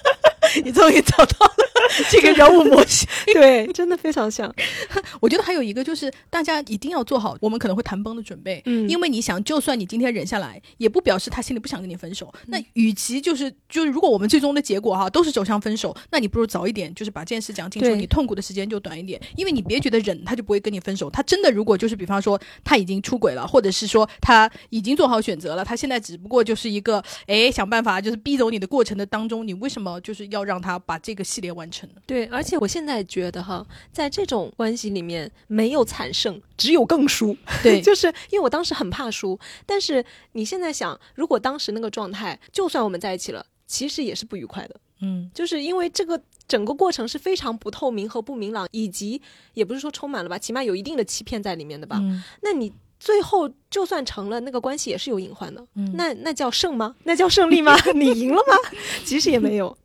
你终于找到了 这个人物模型，对，真的非常像。我觉得还有一个就是，大家一定要做好我们可能会谈崩的准备。嗯，因为你想，就算你今天忍下来，也不表示他心里不想跟你分手。那与其就是就是，如果我们最终的结果哈都是走向分手，那你不如早一点，就是把这件事讲清楚，你痛苦的时间就短一点。因为你别觉得忍他就不会跟你分手，他真的如果就是比方说他已经出轨了，或者是说他已经做好选择了，他现在只不过就是一个哎想办法就是逼走你的过程的当中，你为什么就是要？让他把这个系列完成。对，而且我现在觉得哈，在这种关系里面没有惨胜，只有更输。对，就是因为我当时很怕输，但是你现在想，如果当时那个状态，就算我们在一起了，其实也是不愉快的。嗯，就是因为这个整个过程是非常不透明和不明朗，以及也不是说充满了吧，起码有一定的欺骗在里面的吧。那你。最后就算成了，那个关系也是有隐患的。那那叫胜吗？那叫胜利吗？你赢了吗？其实也没有。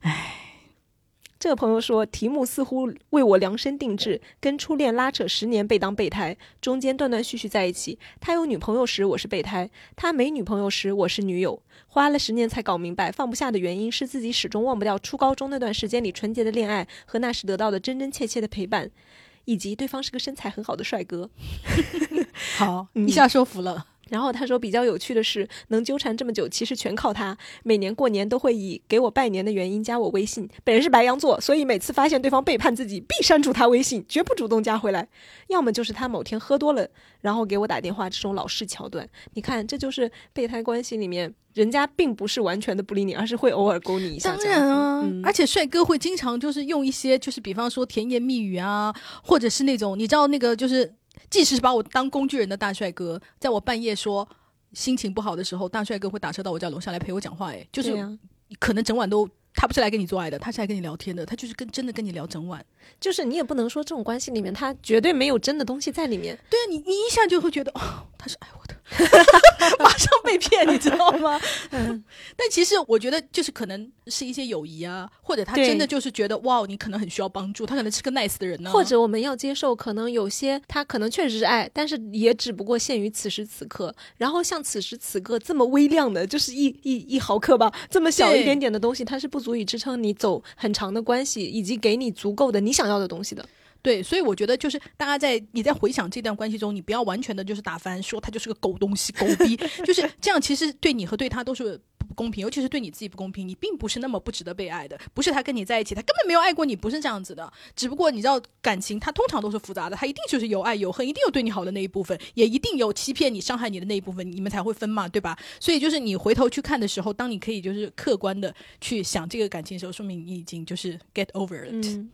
唉，这个朋友说，题目似乎为我量身定制，跟初恋拉扯十年被当备胎，中间断断续续在一起。他有女朋友时我是备胎，他没女朋友时我是女友。花了十年才搞明白，放不下的原因是自己始终忘不掉初高中那段时间里纯洁的恋爱和那时得到的真真切切的陪伴。以及对方是个身材很好的帅哥，好，一下说服了。然后他说，比较有趣的是，能纠缠这么久，其实全靠他。每年过年都会以给我拜年的原因加我微信。本人是白羊座，所以每次发现对方背叛自己，必删除他微信，绝不主动加回来。要么就是他某天喝多了，然后给我打电话，这种老式桥段。你看，这就是备胎关系里面，人家并不是完全的不理你，而是会偶尔勾你一下。当然啊，而且帅哥会经常就是用一些，就是比方说甜言蜜语啊，或者是那种你知道那个就是。即使是把我当工具人的大帅哥，在我半夜说心情不好的时候，大帅哥会打车到我家楼下来陪我讲话。哎，就是可能整晚都他不是来跟你做爱的，他是来跟你聊天的，他就是跟真的跟你聊整晚。就是你也不能说这种关系里面他绝对没有真的东西在里面。对啊，你你一下就会觉得哦，他是爱我的，马上被骗，你知道吗？嗯 但其实我觉得，就是可能是一些友谊啊，或者他真的就是觉得哇，你可能很需要帮助，他可能是个 nice 的人呢。或者我们要接受，可能有些他可能确实是爱，但是也只不过限于此时此刻。然后像此时此刻这么微量的，就是一一一毫克吧，这么小一点点的东西，它是不足以支撑你走很长的关系，以及给你足够的你想要的东西的。对，所以我觉得就是大家在你在回想这段关系中，你不要完全的就是打翻，说他就是个狗东西、狗逼，就是 这样。其实对你和对他都是不公平，尤其是对你自己不公平。你并不是那么不值得被爱的，不是他跟你在一起，他根本没有爱过你，不是这样子的。只不过你知道，感情它通常都是复杂的，他一定就是有爱有恨，一定有对你好的那一部分，也一定有欺骗你、伤害你的那一部分，你们才会分嘛，对吧？所以就是你回头去看的时候，当你可以就是客观的去想这个感情的时候，说明你已经就是 get over it。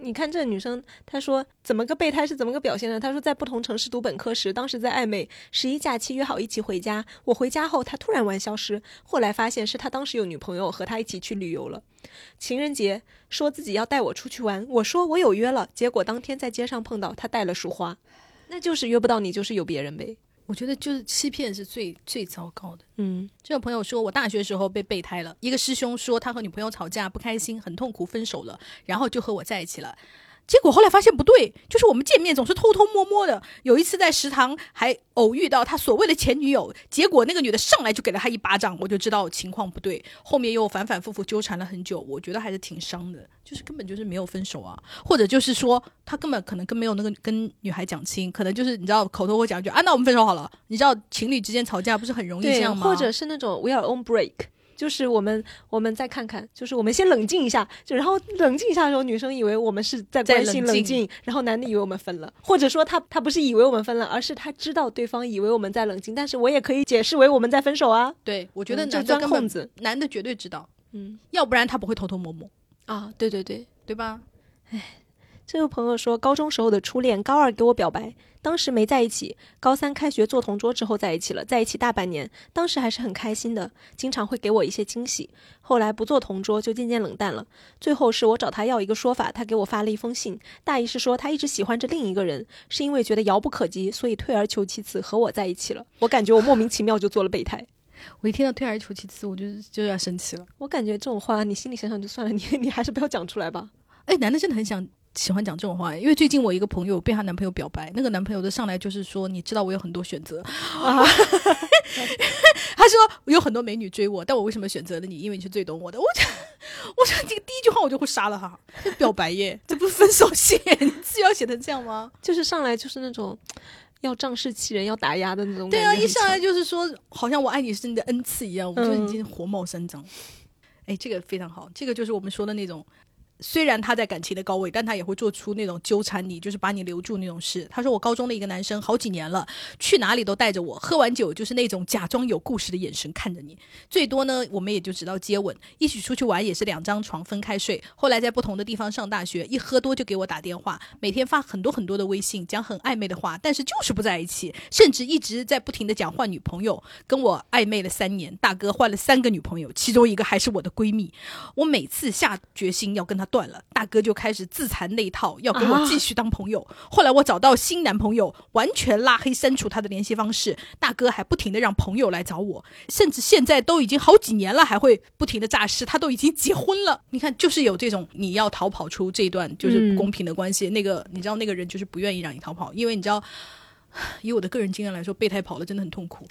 你看这女生，她说怎么个备胎是怎么个表现呢？她说在不同城市读本科时，当时在暧昧，十一假期约好一起回家。我回家后，他突然玩消失，后来发现是他当时有女朋友，和他一起去旅游了。情人节说自己要带我出去玩，我说我有约了，结果当天在街上碰到他带了束花，那就是约不到你，就是有别人呗。我觉得就是欺骗是最最糟糕的。嗯，这个朋友说我大学时候被备胎了，一个师兄说他和女朋友吵架不开心，很痛苦，分手了，然后就和我在一起了。结果后来发现不对，就是我们见面总是偷偷摸摸的。有一次在食堂还偶遇到他所谓的前女友，结果那个女的上来就给了他一巴掌，我就知道情况不对。后面又反反复复纠缠了很久，我觉得还是挺伤的。就是根本就是没有分手啊，或者就是说他根本可能跟没有那个跟女孩讲清，可能就是你知道口头会讲一句啊，那我们分手好了。你知道情侣之间吵架不是很容易这样吗？或者是那种 we are on break。就是我们，我们再看看，就是我们先冷静一下，就然后冷静一下的时候，女生以为我们是在关心冷静，然后男的以为我们分了，或者说他他不是以为我们分了，而是他知道对方以为我们在冷静，但是我也可以解释为我们在分手啊。对，我觉得男的根子，男的绝对知道，嗯，要不然他不会偷偷摸摸啊。对对对，对吧？哎。这位朋友说，高中时候的初恋，高二给我表白，当时没在一起，高三开学做同桌之后在一起了，在一起大半年，当时还是很开心的，经常会给我一些惊喜。后来不做同桌，就渐渐冷淡了。最后是我找他要一个说法，他给我发了一封信，大意是说他一直喜欢着另一个人，是因为觉得遥不可及，所以退而求其次和我在一起了。我感觉我莫名其妙就做了备胎。我一听到退而求其次，我就就要生气了。我感觉这种话你心里想想就算了，你你还是不要讲出来吧。哎，男的真的很想。喜欢讲这种话，因为最近我一个朋友被她男朋友表白，那个男朋友的上来就是说，你知道我有很多选择，啊他说有很多美女追我，但我为什么选择了你？因为你是最懂我的。我讲，我 说这个第一句话我就会杀了他，表白耶，这不是分手信？你自己要写成这样吗？就是上来就是那种要仗势欺人、要打压的那种。对啊，一上来就是说，好像我爱你是你的恩赐一样，我觉得已经火冒三丈。哎，这个非常好，这个就是我们说的那种。虽然他在感情的高位，但他也会做出那种纠缠你，就是把你留住那种事。他说我高中的一个男生，好几年了，去哪里都带着我，喝完酒就是那种假装有故事的眼神看着你。最多呢，我们也就知道接吻，一起出去玩也是两张床分开睡。后来在不同的地方上大学，一喝多就给我打电话，每天发很多很多的微信，讲很暧昧的话，但是就是不在一起，甚至一直在不停的讲换女朋友，跟我暧昧了三年。大哥换了三个女朋友，其中一个还是我的闺蜜。我每次下决心要跟他。断了，大哥就开始自残那一套，要跟我继续当朋友。后来我找到新男朋友，完全拉黑删除他的联系方式。大哥还不停的让朋友来找我，甚至现在都已经好几年了，还会不停的诈尸。他都已经结婚了，你看，就是有这种你要逃跑出这段就是不公平的关系。那个你知道，那个人就是不愿意让你逃跑，因为你知道。以我的个人经验来说，备胎跑了真的很痛苦，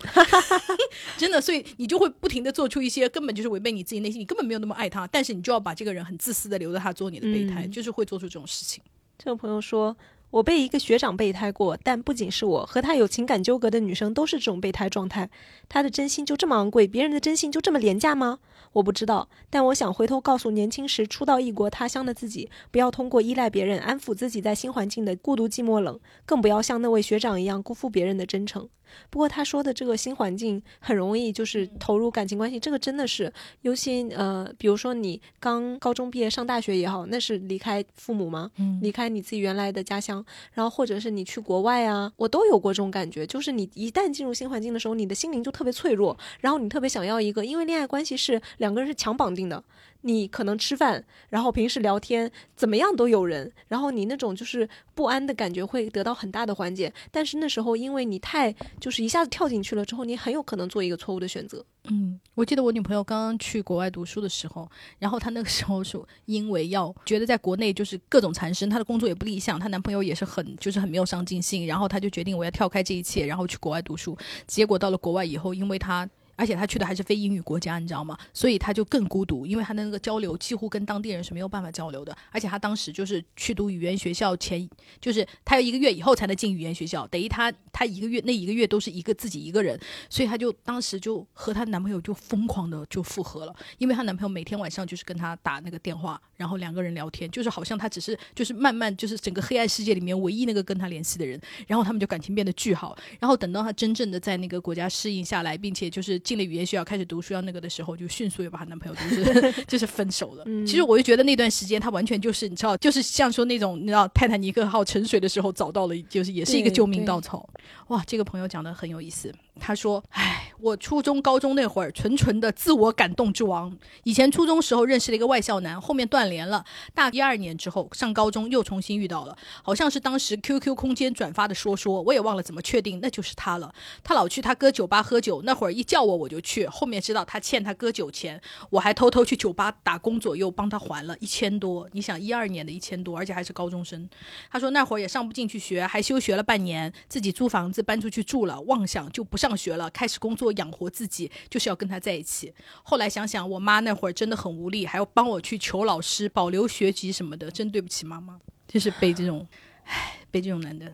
真的，所以你就会不停的做出一些根本就是违背你自己内心，你根本没有那么爱他，但是你就要把这个人很自私的留着他做你的备胎，就是会做出这种事情。这个朋友说，我被一个学长备胎过，但不仅是我和他有情感纠葛的女生都是这种备胎状态。他的真心就这么昂贵，别人的真心就这么廉价吗？我不知道，但我想回头告诉年轻时初到异国他乡的自己，不要通过依赖别人安抚自己在新环境的孤独、寂寞、冷，更不要像那位学长一样辜负别人的真诚。不过他说的这个新环境很容易就是投入感情关系，这个真的是，尤其呃，比如说你刚高中毕业上大学也好，那是离开父母吗？嗯，离开你自己原来的家乡，然后或者是你去国外啊，我都有过这种感觉，就是你一旦进入新环境的时候，你的心灵就特别脆弱，然后你特别想要一个，因为恋爱关系是两个人是强绑定的。你可能吃饭，然后平时聊天，怎么样都有人，然后你那种就是不安的感觉会得到很大的缓解。但是那时候因为你太就是一下子跳进去了之后，你很有可能做一个错误的选择。嗯，我记得我女朋友刚刚去国外读书的时候，然后她那个时候是因为要觉得在国内就是各种缠身，她的工作也不理想，她男朋友也是很就是很没有上进心，然后她就决定我要跳开这一切，然后去国外读书。结果到了国外以后，因为她。而且他去的还是非英语国家，你知道吗？所以他就更孤独，因为他的那个交流几乎跟当地人是没有办法交流的。而且他当时就是去读语言学校前，就是他要一个月以后才能进语言学校，等于他他一个月那一个月都是一个自己一个人，所以他就当时就和她男朋友就疯狂的就复合了，因为她男朋友每天晚上就是跟她打那个电话，然后两个人聊天，就是好像他只是就是慢慢就是整个黑暗世界里面唯一那个跟他联系的人，然后他们就感情变得巨好，然后等到他真正的在那个国家适应下来，并且就是进了语言学校开始。读书要那个的时候，就迅速又把她男朋友就是 就是分手了。其实我就觉得那段时间，她完全就是你知道，就是像说那种你知道泰坦尼克号沉水的时候找到了，就是也是一个救命稻草。哇，这个朋友讲的很有意思。他说：“唉，我初中、高中那会儿，纯纯的自我感动之王。以前初中时候认识了一个外校男，后面断联了。大一二年之后，上高中又重新遇到了，好像是当时 QQ 空间转发的说说，我也忘了怎么确定，那就是他了。他老去他哥酒吧喝酒，那会儿一叫我我就去。后面知道他欠他哥酒钱，我还偷偷去酒吧打工左右帮他还了一千多。你想一二年的一千多，而且还是高中生。他说那会儿也上不进去学，还休学了半年，自己租房子搬出去住了，妄想就不。”上学了，开始工作养活自己，就是要跟他在一起。后来想想，我妈那会儿真的很无力，还要帮我去求老师保留学籍什么的，真对不起妈妈。就是被这种，唉，被这种男的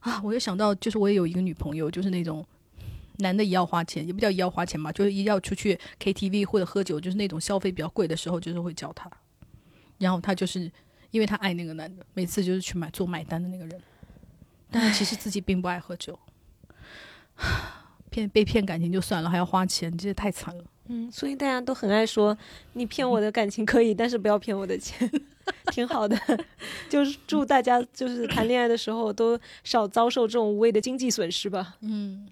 啊！我又想到，就是我也有一个女朋友，就是那种男的也要花钱，也不叫也要花钱吧，就是一要出去 KTV 或者喝酒，就是那种消费比较贵的时候，就是会叫他。然后他就是因为他爱那个男的，每次就是去买做买单的那个人，但是其实自己并不爱喝酒。骗被骗感情就算了，还要花钱，这也太惨了。嗯，所以大家都很爱说，你骗我的感情可以，但是不要骗我的钱，挺好的。就是祝大家就是谈恋爱的时候都少遭受这种无谓的经济损失吧。嗯。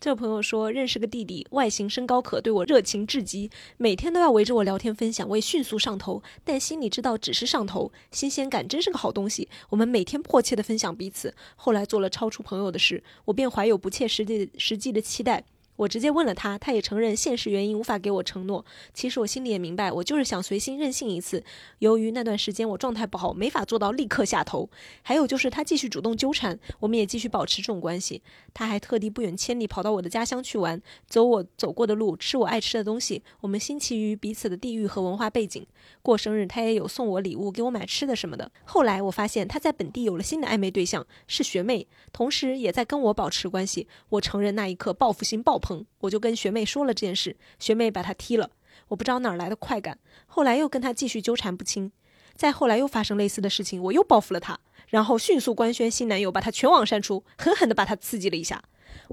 这个朋友说认识个弟弟，外形身高可，对我热情至极，每天都要围着我聊天分享，我也迅速上头，但心里知道只是上头，新鲜感真是个好东西。我们每天迫切的分享彼此，后来做了超出朋友的事，我便怀有不切实际实际的期待。我直接问了他，他也承认现实原因无法给我承诺。其实我心里也明白，我就是想随心任性一次。由于那段时间我状态不好，没法做到立刻下头。还有就是他继续主动纠缠，我们也继续保持这种关系。他还特地不远千里跑到我的家乡去玩，走我走过的路，吃我爱吃的东西。我们新奇于彼此的地域和文化背景。过生日他也有送我礼物，给我买吃的什么的。后来我发现他在本地有了新的暧昧对象，是学妹，同时也在跟我保持关系。我承认那一刻报复心爆棚。我就跟学妹说了这件事，学妹把他踢了。我不知道哪来的快感，后来又跟他继续纠缠不清。再后来又发生类似的事情，我又报复了他，然后迅速官宣新男友，把他全网删除，狠狠地把他刺激了一下。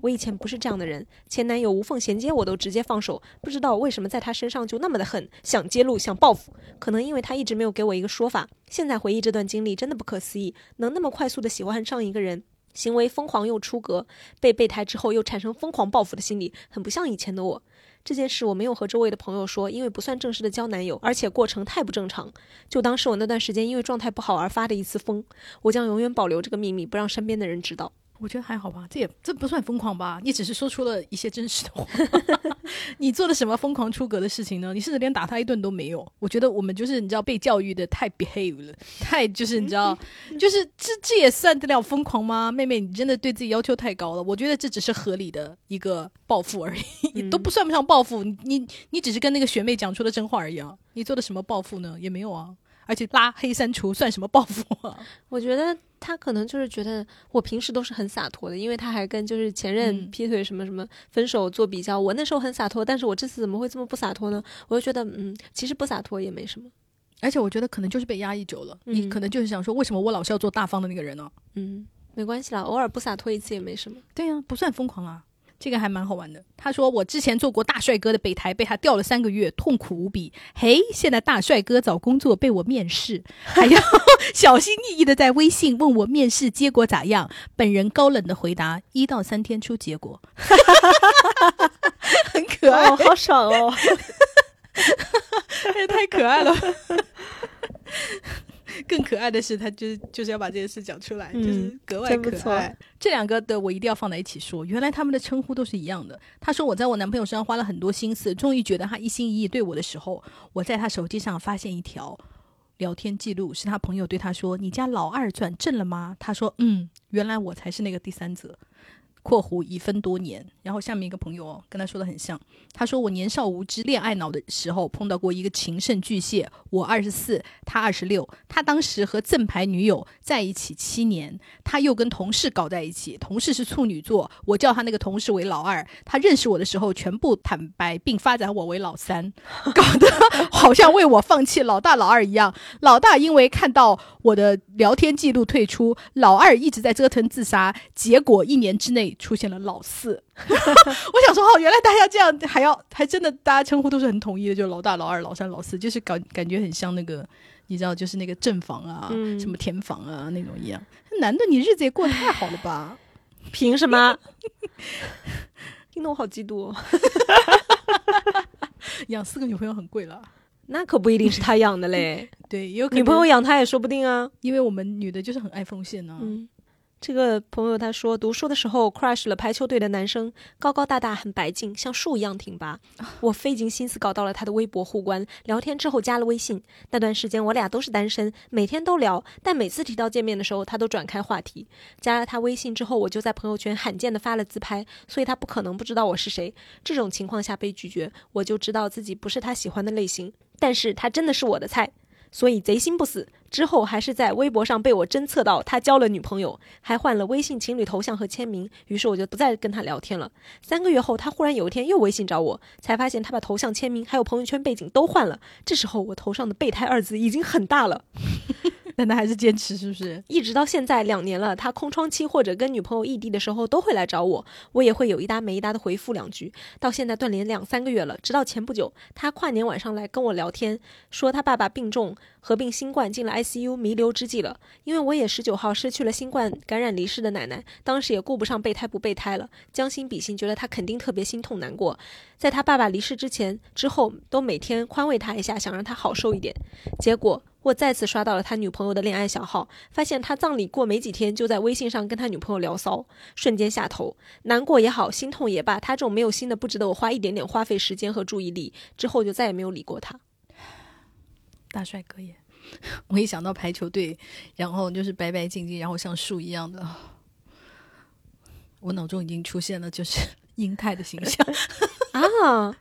我以前不是这样的人，前男友无缝衔接我都直接放手，不知道为什么在他身上就那么的狠，想揭露，想报复。可能因为他一直没有给我一个说法。现在回忆这段经历，真的不可思议，能那么快速的喜欢上一个人。行为疯狂又出格，被备胎之后又产生疯狂报复的心理，很不像以前的我。这件事我没有和周围的朋友说，因为不算正式的交男友，而且过程太不正常，就当是我那段时间因为状态不好而发的一次疯。我将永远保留这个秘密，不让身边的人知道。我觉得还好吧，这也这不算疯狂吧？你只是说出了一些真实的话。你做了什么疯狂出格的事情呢？你甚至连打他一顿都没有。我觉得我们就是你知道被教育的太 behave 了，太就是你知道，就是这这也算得了疯狂吗？妹妹，你真的对自己要求太高了。我觉得这只是合理的一个报复而已，都不算不上报复。你你只是跟那个学妹讲出了真话而已啊！你做的什么报复呢？也没有啊。而且拉黑删除算什么报复啊？我觉得他可能就是觉得我平时都是很洒脱的，因为他还跟就是前任劈腿什么什么分手做比较。我那时候很洒脱，但是我这次怎么会这么不洒脱呢？我就觉得，嗯，其实不洒脱也没什么。而且我觉得可能就是被压抑久了，你可能就是想说，为什么我老是要做大方的那个人呢？嗯，没关系啦，偶尔不洒脱一次也没什么。对呀，不算疯狂啊。这个还蛮好玩的。他说我之前做过大帅哥的备胎，被他吊了三个月，痛苦无比。嘿，现在大帅哥找工作被我面试，还要 小心翼翼的在微信问我面试结果咋样。本人高冷的回答：一到三天出结果。很可爱，哦好爽哦。也 太可爱了。更可爱的是，他就是就是要把这件事讲出来，就是格外可爱。这两个的我一定要放在一起说，原来他们的称呼都是一样的。他说我在我男朋友身上花了很多心思，终于觉得他一心一意对我的时候，我在他手机上发现一条聊天记录，是他朋友对他说：“你家老二转正了吗？”他说：“嗯，原来我才是那个第三者。”括弧已分多年，然后下面一个朋友哦，跟他说的很像。他说我年少无知、恋爱脑的时候碰到过一个情圣巨蟹，我二十四，他二十六。他当时和正牌女友在一起七年，他又跟同事搞在一起，同事是处女座，我叫他那个同事为老二。他认识我的时候全部坦白，并发展我为老三，搞得 好像为我放弃老大老二一样。老大因为看到我的聊天记录退出，老二一直在折腾自杀，结果一年之内。出现了老四，我想说哦，原来大家这样还要还真的大家称呼都是很统一的，就老大、老二、老三、老四，就是感感觉很像那个你知道，就是那个正房啊，什么田房啊那种一样。男的，你日子也过得太好了吧？凭什么？听得我好嫉妒。哦 养四个女朋友很贵了，那可不一定是他养的嘞。对，有女朋友养他也说不定啊，因为我们女的就是很爱奉献呢。嗯。这个朋友他说，读书的时候 crush 了排球队的男生，高高大大，很白净，像树一样挺拔。我费尽心思搞到了他的微博互关，聊天之后加了微信。那段时间我俩都是单身，每天都聊，但每次提到见面的时候，他都转开话题。加了他微信之后，我就在朋友圈罕见的发了自拍，所以他不可能不知道我是谁。这种情况下被拒绝，我就知道自己不是他喜欢的类型，但是他真的是我的菜。所以贼心不死，之后还是在微博上被我侦测到他交了女朋友，还换了微信情侣头像和签名，于是我就不再跟他聊天了。三个月后，他忽然有一天又微信找我，才发现他把头像、签名还有朋友圈背景都换了。这时候我头上的备胎二字已经很大了。但他还是坚持，是不是？一直到现在两年了，他空窗期或者跟女朋友异地的时候都会来找我，我也会有一搭没一搭的回复两句。到现在断联两三个月了，直到前不久，他跨年晚上来跟我聊天，说他爸爸病重，合并新冠进了 ICU，弥留之际了。因为我也十九号失去了新冠感染离世的奶奶，当时也顾不上备胎不备胎了，将心比心，觉得他肯定特别心痛难过。在他爸爸离世之前、之后，都每天宽慰他一下，想让他好受一点。结果。我再次刷到了他女朋友的恋爱小号，发现他葬礼过没几天就在微信上跟他女朋友聊骚，瞬间下头，难过也好，心痛也罢，他这种没有心的不值得我花一点点花费时间和注意力。之后就再也没有理过他。大帅哥耶！我一想到排球队，然后就是白白净净，然后像树一样的，我脑中已经出现了就是 英泰的形象 啊！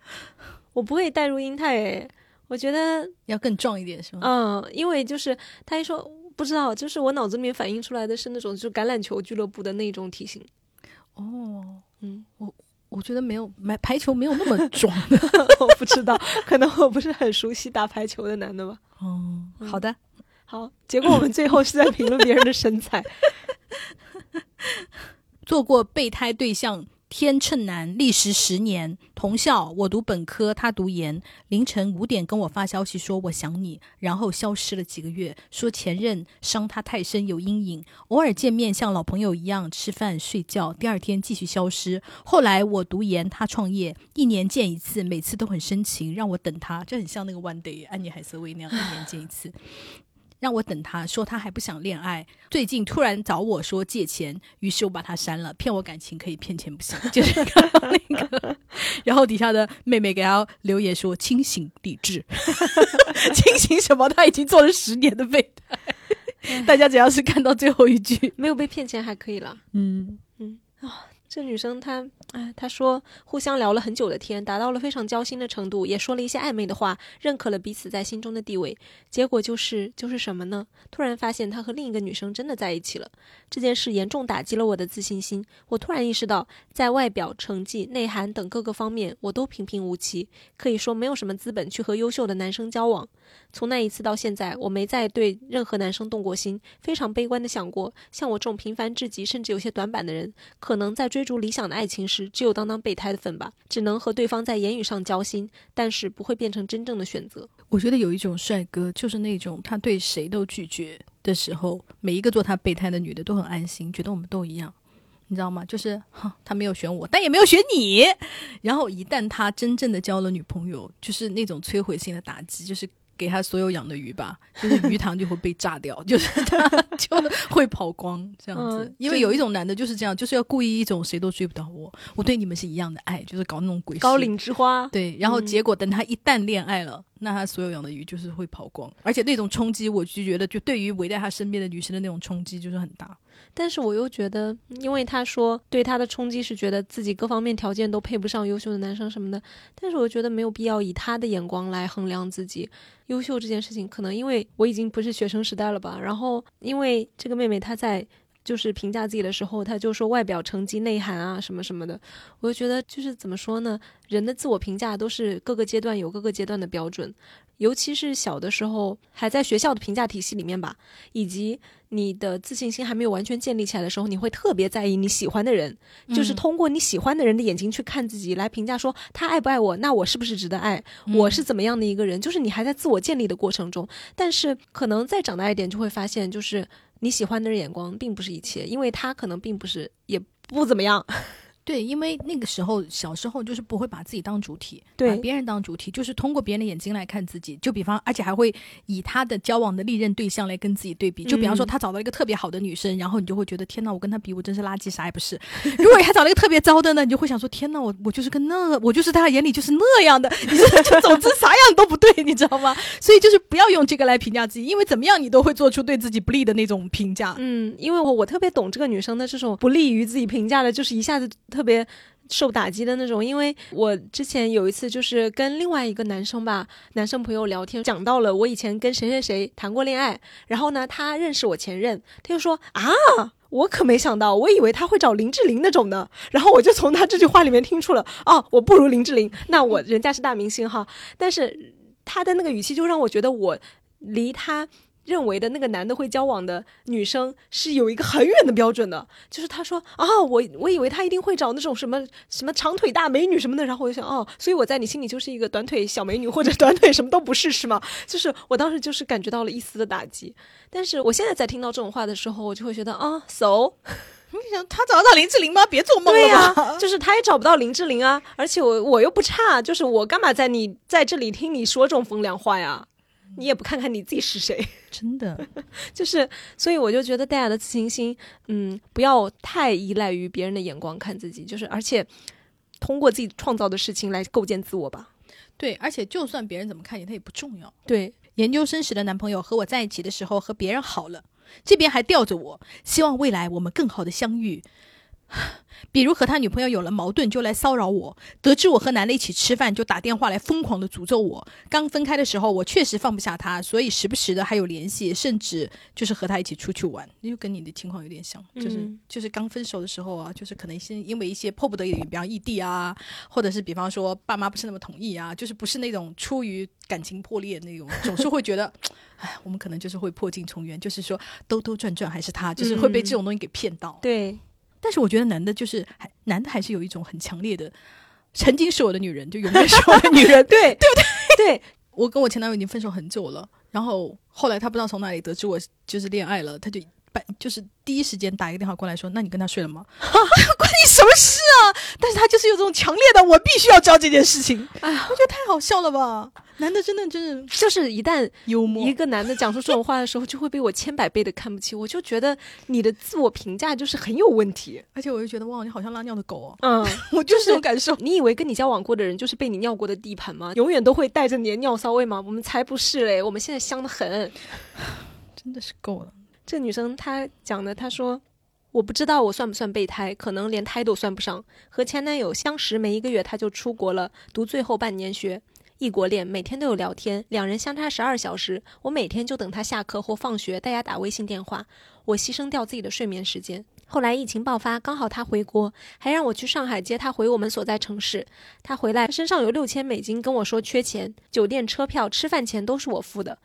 我不会带入英泰诶。我觉得要更壮一点，是吗？嗯，因为就是他一说不知道，就是我脑子里面反映出来的是那种就橄榄球俱乐部的那种体型。哦，嗯，我我觉得没有排排球没有那么壮，我不知道，可能我不是很熟悉打排球的男的吧。哦，好的，好，结果我们最后是在评论别人的身材，做过备胎对象。天秤男，历时十年，同校，我读本科，他读研。凌晨五点跟我发消息说我想你，然后消失了几个月，说前任伤他太深有阴影，偶尔见面像老朋友一样吃饭睡觉，第二天继续消失。后来我读研，他创业，一年见一次，每次都很深情，让我等他，就很像那个 One Day 安妮海瑟薇那样，一年见一次。让我等他，说他还不想恋爱。最近突然找我说借钱，于是我把他删了。骗我感情可以骗钱不行，就是那个。然后底下的妹妹给他留言说：“清醒理智，清醒什么？他已经做了十年的备胎。大家只要是看到最后一句，没有被骗钱还可以了。嗯嗯啊。”这女生她，哎，她说互相聊了很久的天，达到了非常交心的程度，也说了一些暧昧的话，认可了彼此在心中的地位。结果就是就是什么呢？突然发现他和另一个女生真的在一起了。这件事严重打击了我的自信心。我突然意识到，在外表、成绩、内涵等各个方面，我都平平无奇，可以说没有什么资本去和优秀的男生交往。从那一次到现在，我没再对任何男生动过心，非常悲观的想过，像我这种平凡至极，甚至有些短板的人，可能在追。逐理想的爱情时，只有当当备胎的份吧，只能和对方在言语上交心，但是不会变成真正的选择。我觉得有一种帅哥，就是那种他对谁都拒绝的时候，每一个做他备胎的女的都很安心，觉得我们都一样。你知道吗？就是哈他没有选我，但也没有选你。然后一旦他真正的交了女朋友，就是那种摧毁性的打击，就是。给他所有养的鱼吧，就是鱼塘就会被炸掉，就是他就会跑光这样子。因为有一种男的就是这样，就是要故意一种谁都追不到我，我对你们是一样的爱，就是搞那种鬼高岭之花。对，然后结果等他一旦恋爱了，那他所有养的鱼就是会跑光，而且那种冲击，我就觉得就对于围在他身边的女生的那种冲击就是很大。但是我又觉得，因为他说对他的冲击是觉得自己各方面条件都配不上优秀的男生什么的，但是我觉得没有必要以他的眼光来衡量自己优秀这件事情。可能因为我已经不是学生时代了吧，然后因为这个妹妹她在就是评价自己的时候，她就说外表、成绩、内涵啊什么什么的，我就觉得就是怎么说呢？人的自我评价都是各个阶段有各个阶段的标准。尤其是小的时候，还在学校的评价体系里面吧，以及你的自信心还没有完全建立起来的时候，你会特别在意你喜欢的人，就是通过你喜欢的人的眼睛去看自己，来评价说他爱不爱我，那我是不是值得爱，我是怎么样的一个人，就是你还在自我建立的过程中。但是可能再长大一点，就会发现，就是你喜欢的人眼光并不是一切，因为他可能并不是，也不怎么样。对，因为那个时候小时候就是不会把自己当主体，把别人当主体，就是通过别人的眼睛来看自己。就比方，而且还会以他的交往的历任对象来跟自己对比。就比方说，他找到一个特别好的女生，然后你就会觉得天哪，我跟他比，我真是垃圾，啥也不是。如果还找了一个特别糟的呢，你就会想说天哪，我我就是跟那，我就是他眼里就是那样的。你说，就总之啥样都不对，你知道吗？所以就是不要用这个来评价自己，因为怎么样你都会做出对自己不利的那种评价。嗯，因为我我特别懂这个女生的这种不利于自己评价的，就是一下子特别。受打击的那种，因为我之前有一次就是跟另外一个男生吧，男生朋友聊天，讲到了我以前跟谁谁谁谈过恋爱，然后呢，他认识我前任，他就说啊，我可没想到，我以为他会找林志玲那种的，然后我就从他这句话里面听出了，哦，我不如林志玲，那我人家是大明星哈，但是他的那个语气就让我觉得我离他。认为的那个男的会交往的女生是有一个很远的标准的，就是他说啊，我我以为他一定会找那种什么什么长腿大美女什么的，然后我就想哦，所以我在你心里就是一个短腿小美女或者短腿什么都不是是吗？就是我当时就是感觉到了一丝的打击，但是我现在在听到这种话的时候，我就会觉得啊，so，你想他找得到林志玲吗？别做梦了，就是他也找不到林志玲啊，而且我我又不差，就是我干嘛在你在这里听你说这种风凉话呀？你也不看看你自己是谁，真的，就是，所以我就觉得大家的自信心，嗯，不要太依赖于别人的眼光看自己，就是，而且通过自己创造的事情来构建自我吧。对，而且就算别人怎么看你，他也不重要。对，研究生时的男朋友和我在一起的时候和别人好了，这边还吊着我，希望未来我们更好的相遇。比如和他女朋友有了矛盾就来骚扰我，得知我和男的一起吃饭就打电话来疯狂的诅咒我。刚分开的时候我确实放不下他，所以时不时的还有联系，甚至就是和他一起出去玩，就跟你的情况有点像，就是就是刚分手的时候啊，就是可能先因为一些迫不得已，比方异地啊，或者是比方说爸妈不是那么同意啊，就是不是那种出于感情破裂那种，总是会觉得，哎，我们可能就是会破镜重圆，就是说兜兜转转还是他，就是会被这种东西给骗到，对。但是我觉得男的，就是还男的还是有一种很强烈的，曾经是我的女人，就永远是我的女人，对对不对？对。我跟我前男友已经分手很久了，然后后来他不知道从哪里得知我就是恋爱了，他就半就是第一时间打一个电话过来说：“那你跟他睡了吗？” 关你什么事啊？但是他就是有这种强烈的，我必须要知道这件事情。哎呀，我觉得太好笑了吧。男的真的真是就是一旦幽默，一个男的讲出这种话的时候，就会被我千百倍的看不起。我就觉得你的自我评价就是很有问题，而且我就觉得哇，你好像拉尿的狗哦。嗯，我就是这种感受。你以为跟你交往过的人就是被你尿过的地盘吗？永远都会带着你的尿骚味吗？我们才不是嘞，我们现在香的很，真的是够了。这女生她讲的，她说我不知道我算不算备胎，可能连胎都算不上。和前男友相识没一个月，她就出国了，读最后半年学。异国恋，每天都有聊天，两人相差十二小时。我每天就等他下课或放学，大家打微信电话。我牺牲掉自己的睡眠时间。后来疫情爆发，刚好他回国，还让我去上海接他回我们所在城市。他回来身上有六千美金，跟我说缺钱，酒店、车票、吃饭钱都是我付的。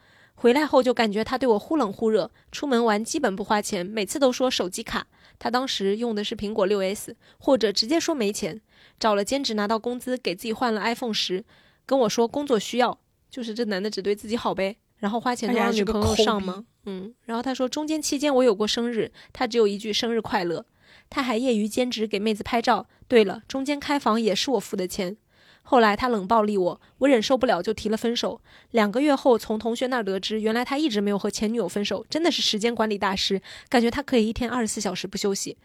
回来后就感觉他对我忽冷忽热，出门玩基本不花钱，每次都说手机卡。他当时用的是苹果六 S，或者直接说没钱。找了兼职拿到工资，给自己换了 iPhone 十。跟我说工作需要，就是这男的只对自己好呗，然后花钱都让女朋友上吗？嗯，然后他说中间期间我有过生日，他只有一句生日快乐。他还业余兼职给妹子拍照。对了，中间开房也是我付的钱。后来他冷暴力我，我忍受不了就提了分手。两个月后，从同学那儿得知，原来他一直没有和前女友分手，真的是时间管理大师，感觉他可以一天二十四小时不休息。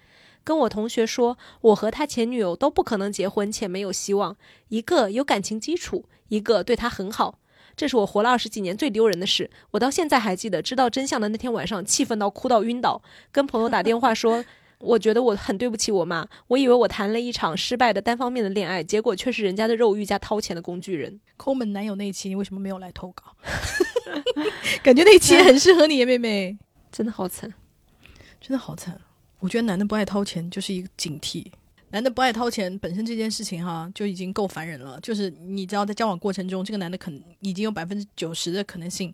跟我同学说，我和他前女友都不可能结婚，且没有希望。一个有感情基础，一个对他很好。这是我活了二十几年最丢人的事，我到现在还记得。知道真相的那天晚上，气愤到哭到晕倒，跟朋友打电话说。我觉得我很对不起我妈，我以为我谈了一场失败的单方面的恋爱，结果却是人家的肉欲加掏钱的工具人。抠门男友那一期，你为什么没有来投稿？感觉那一期很适合你，妹妹。真的好惨，真的好惨。我觉得男的不爱掏钱就是一个警惕。男的不爱掏钱本身这件事情哈，就已经够烦人了。就是你知道，在交往过程中，这个男的可能已经有百分之九十的可能性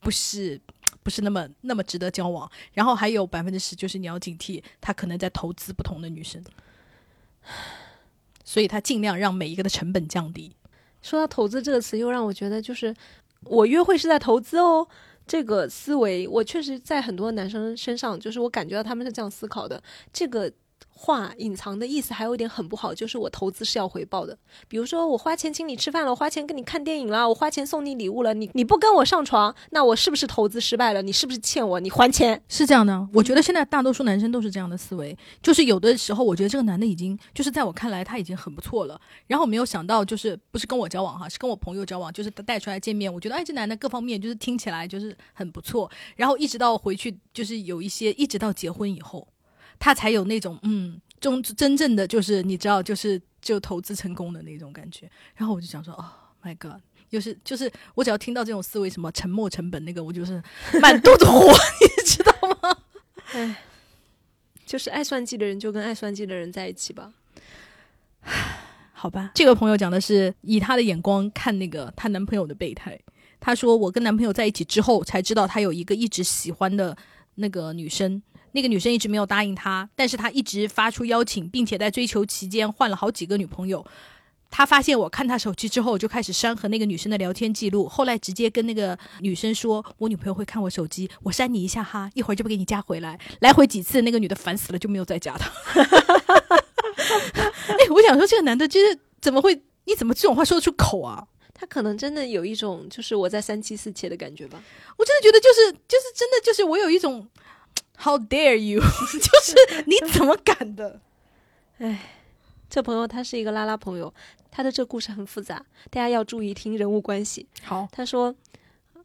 不是。不是那么那么值得交往，然后还有百分之十，就是你要警惕他可能在投资不同的女生，所以他尽量让每一个的成本降低。说到投资这个词，又让我觉得就是我约会是在投资哦，这个思维我确实在很多男生身上，就是我感觉到他们是这样思考的。这个。话隐藏的意思还有一点很不好，就是我投资是要回报的。比如说，我花钱请你吃饭了，我花钱跟你看电影了，我花钱送你礼物了，你你不跟我上床，那我是不是投资失败了？你是不是欠我？你还钱？是这样的。我觉得现在大多数男生都是这样的思维，就是有的时候我觉得这个男的已经就是在我看来他已经很不错了，然后没有想到就是不是跟我交往哈，是跟我朋友交往，就是带出来见面，我觉得哎这男的各方面就是听起来就是很不错，然后一直到回去就是有一些一直到结婚以后。他才有那种嗯，中真正的就是你知道，就是就投资成功的那种感觉。然后我就想说，哦，My God，就是就是我只要听到这种思维，什么沉没成本那个，我就是满肚子火，你知道吗？哎，就是爱算计的人就跟爱算计的人在一起吧。好吧，这个朋友讲的是以她的眼光看那个她男朋友的备胎。她说，我跟男朋友在一起之后才知道，他有一个一直喜欢的那个女生。那个女生一直没有答应他，但是他一直发出邀请，并且在追求期间换了好几个女朋友。他发现我看他手机之后，就开始删和那个女生的聊天记录。后来直接跟那个女生说：“我女朋友会看我手机，我删你一下哈，一会儿就不给你加回来。”来回几次，那个女的烦死了，就没有再加他。哎，我想说，这个男的就是怎么会？你怎么这种话说得出口啊？他可能真的有一种就是我在三妻四妾的感觉吧。我真的觉得就是就是真的就是我有一种。How dare you！就是你怎么敢的？哎，这朋友他是一个拉拉朋友，他的这故事很复杂，大家要注意听人物关系。好，他说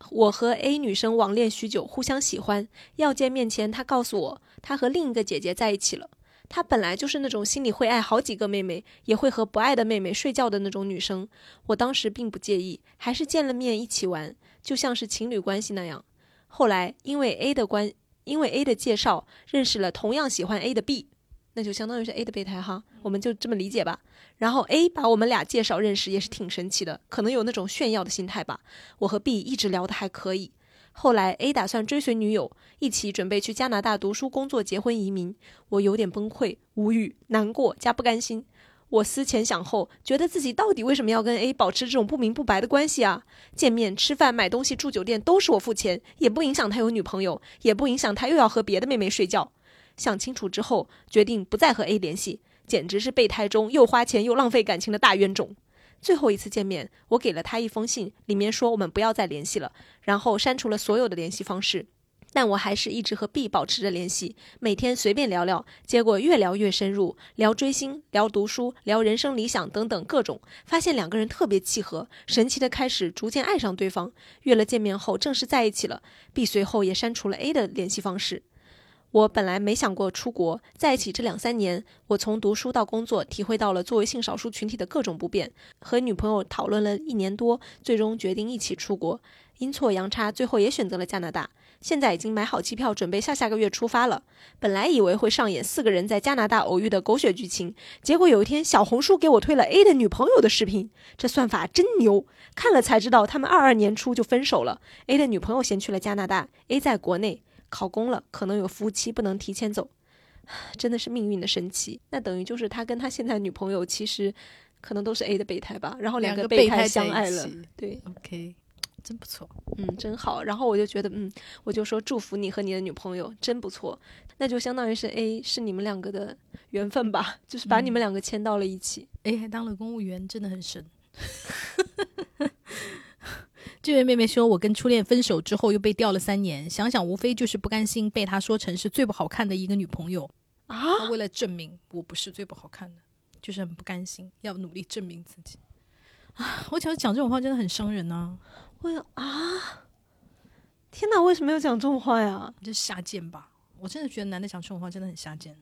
我和 A 女生网恋许久，互相喜欢，要见面前，他告诉我他和另一个姐姐在一起了。她本来就是那种心里会爱好几个妹妹，也会和不爱的妹妹睡觉的那种女生。我当时并不介意，还是见了面一起玩，就像是情侣关系那样。后来因为 A 的关。因为 A 的介绍认识了同样喜欢 A 的 B，那就相当于是 A 的备胎哈，我们就这么理解吧。然后 A 把我们俩介绍认识也是挺神奇的，可能有那种炫耀的心态吧。我和 B 一直聊得还可以，后来 A 打算追随女友，一起准备去加拿大读书、工作、结婚、移民，我有点崩溃、无语、难过加不甘心。我思前想后，觉得自己到底为什么要跟 A 保持这种不明不白的关系啊？见面、吃饭、买东西、住酒店都是我付钱，也不影响他有女朋友，也不影响他又要和别的妹妹睡觉。想清楚之后，决定不再和 A 联系，简直是备胎中又花钱又浪费感情的大冤种。最后一次见面，我给了他一封信，里面说我们不要再联系了，然后删除了所有的联系方式。但我还是一直和 B 保持着联系，每天随便聊聊，结果越聊越深入，聊追星、聊读书、聊人生理想等等各种，发现两个人特别契合，神奇的开始逐渐爱上对方。约了见面后，正式在一起了。B 随后也删除了 A 的联系方式。我本来没想过出国，在一起这两三年，我从读书到工作，体会到了作为性少数群体的各种不便。和女朋友讨论了一年多，最终决定一起出国。阴错阳差，最后也选择了加拿大。现在已经买好机票，准备下下个月出发了。本来以为会上演四个人在加拿大偶遇的狗血剧情，结果有一天小红书给我推了 A 的女朋友的视频，这算法真牛！看了才知道他们二二年初就分手了。A 的女朋友先去了加拿大，A 在国内考公了，可能有服务期不能提前走，真的是命运的神奇。那等于就是他跟他现在女朋友其实可能都是 A 的备胎吧，然后两个备胎相爱了。对，OK。真不错，嗯，真好。然后我就觉得，嗯，我就说祝福你和你的女朋友，真不错。那就相当于是 A 是你们两个的缘分吧，就是把你们两个牵到了一起。A 还当了公务员，真的很神。这位妹妹说：“我跟初恋分手之后又被吊了三年，想想无非就是不甘心被他说成是最不好看的一个女朋友啊。为了证明我不是最不好看的，就是很不甘心，要努力证明自己啊。我觉得讲这种话真的很伤人呐。我有啊，天哪，为什么要讲这种话呀？你就下贱吧！我真的觉得男的讲这种话真的很下贱。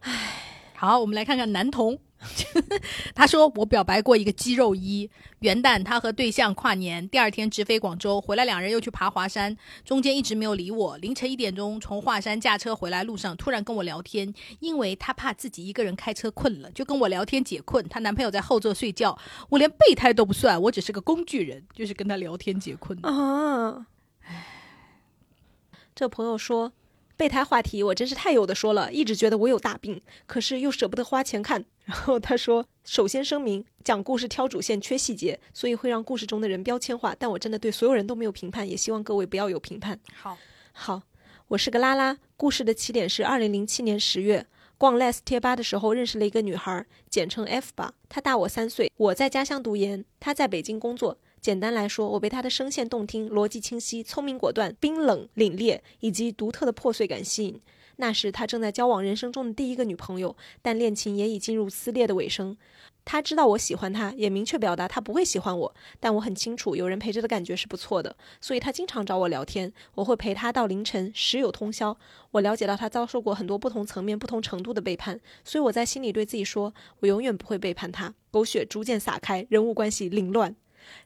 唉。”好，我们来看看男童。他说：“我表白过一个肌肉一元旦，他和对象跨年，第二天直飞广州，回来两人又去爬华山，中间一直没有理我。凌晨一点钟从华山驾车回来路上，突然跟我聊天，因为他怕自己一个人开车困了，就跟我聊天解困。她男朋友在后座睡觉，我连备胎都不算，我只是个工具人，就是跟他聊天解困啊。这朋友说。”备胎话题我真是太有的说了，一直觉得我有大病，可是又舍不得花钱看。然后他说：“首先声明，讲故事挑主线缺细节，所以会让故事中的人标签化。但我真的对所有人都没有评判，也希望各位不要有评判。”好，好，我是个拉拉。故事的起点是二零零七年十月，逛 less 贴吧的时候认识了一个女孩，简称 F 吧。她大我三岁，我在家乡读研，她在北京工作。简单来说，我被他的声线动听、逻辑清晰、聪明果断、冰冷凛冽以及独特的破碎感吸引。那时他正在交往人生中的第一个女朋友，但恋情也已进入撕裂的尾声。他知道我喜欢他，也明确表达他不会喜欢我。但我很清楚，有人陪着的感觉是不错的，所以他经常找我聊天。我会陪他到凌晨，时有通宵。我了解到他遭受过很多不同层面、不同程度的背叛，所以我在心里对自己说：我永远不会背叛他。狗血逐渐撒开，人物关系凌乱。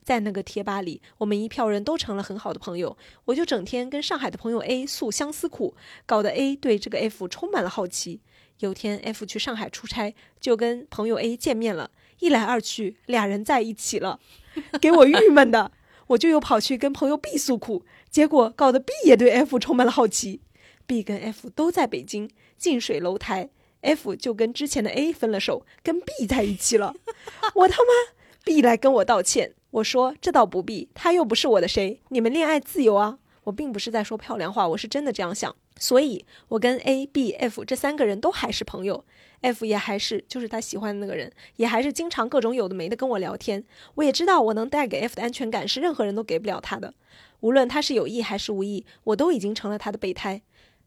在那个贴吧里，我们一票人都成了很好的朋友。我就整天跟上海的朋友 A 诉相思苦，搞得 A 对这个 F 充满了好奇。有天 F 去上海出差，就跟朋友 A 见面了。一来二去，俩人在一起了，给我郁闷的。我就又跑去跟朋友 B 诉苦，结果搞得 B 也对 F 充满了好奇。B 跟 F 都在北京，近水楼台，F 就跟之前的 A 分了手，跟 B 在一起了。我他妈！B 来跟我道歉。我说这倒不必，他又不是我的谁，你们恋爱自由啊！我并不是在说漂亮话，我是真的这样想。所以，我跟 A、B、F 这三个人都还是朋友，F 也还是就是他喜欢的那个人，也还是经常各种有的没的跟我聊天。我也知道我能带给 F 的安全感是任何人都给不了他的，无论他是有意还是无意，我都已经成了他的备胎。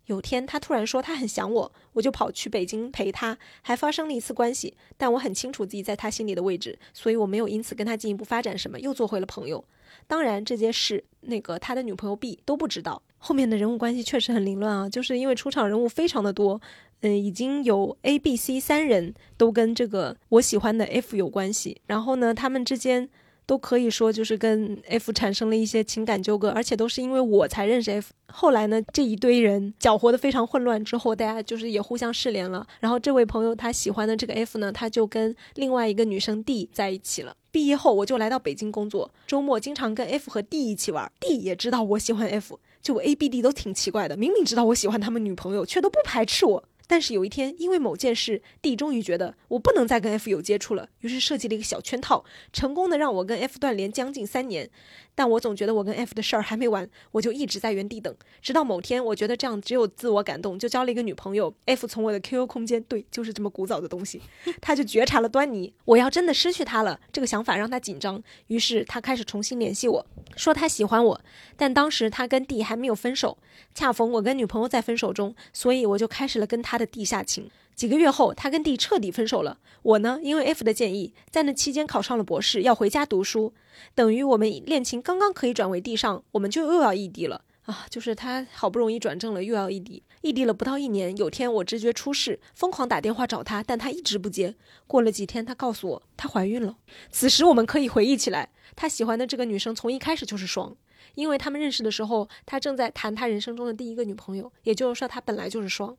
有天，他突然说他很想我，我就跑去北京陪他，还发生了一次关系。但我很清楚自己在他心里的位置，所以我没有因此跟他进一步发展什么，又做回了朋友。当然，这件事那个他的女朋友 B 都不知道。后面的人物关系确实很凌乱啊，就是因为出场人物非常的多，嗯，已经有 A、B、C 三人都跟这个我喜欢的 F 有关系，然后呢，他们之间。都可以说就是跟 F 产生了一些情感纠葛，而且都是因为我才认识 F。后来呢，这一堆人搅和的非常混乱，之后大家就是也互相失联了。然后这位朋友他喜欢的这个 F 呢，他就跟另外一个女生 D 在一起了。毕业后我就来到北京工作，周末经常跟 F 和 D 一起玩。D 也知道我喜欢 F，就 A、B、D 都挺奇怪的，明明知道我喜欢他们女朋友，却都不排斥我。但是有一天，因为某件事，D 终于觉得我不能再跟 F 有接触了，于是设计了一个小圈套，成功的让我跟 F 断联将近三年。但我总觉得我跟 F 的事儿还没完，我就一直在原地等，直到某天，我觉得这样只有自我感动，就交了一个女朋友。F 从我的 QQ 空间，对，就是这么古早的东西，他就觉察了端倪，我要真的失去他了，这个想法让他紧张，于是他开始重新联系我，说他喜欢我，但当时他跟 D 还没有分手，恰逢我跟女朋友在分手中，所以我就开始了跟他的地下情。几个月后，他跟 D 彻底分手了。我呢，因为 F 的建议，在那期间考上了博士，要回家读书，等于我们恋情刚刚可以转为地上，我们就又要异地了啊！就是他好不容易转正了，又要异地，异地了不到一年。有天我直觉出事，疯狂打电话找他，但他一直不接。过了几天，他告诉我她怀孕了。此时我们可以回忆起来，他喜欢的这个女生从一开始就是双，因为他们认识的时候，他正在谈他人生中的第一个女朋友，也就是说他本来就是双。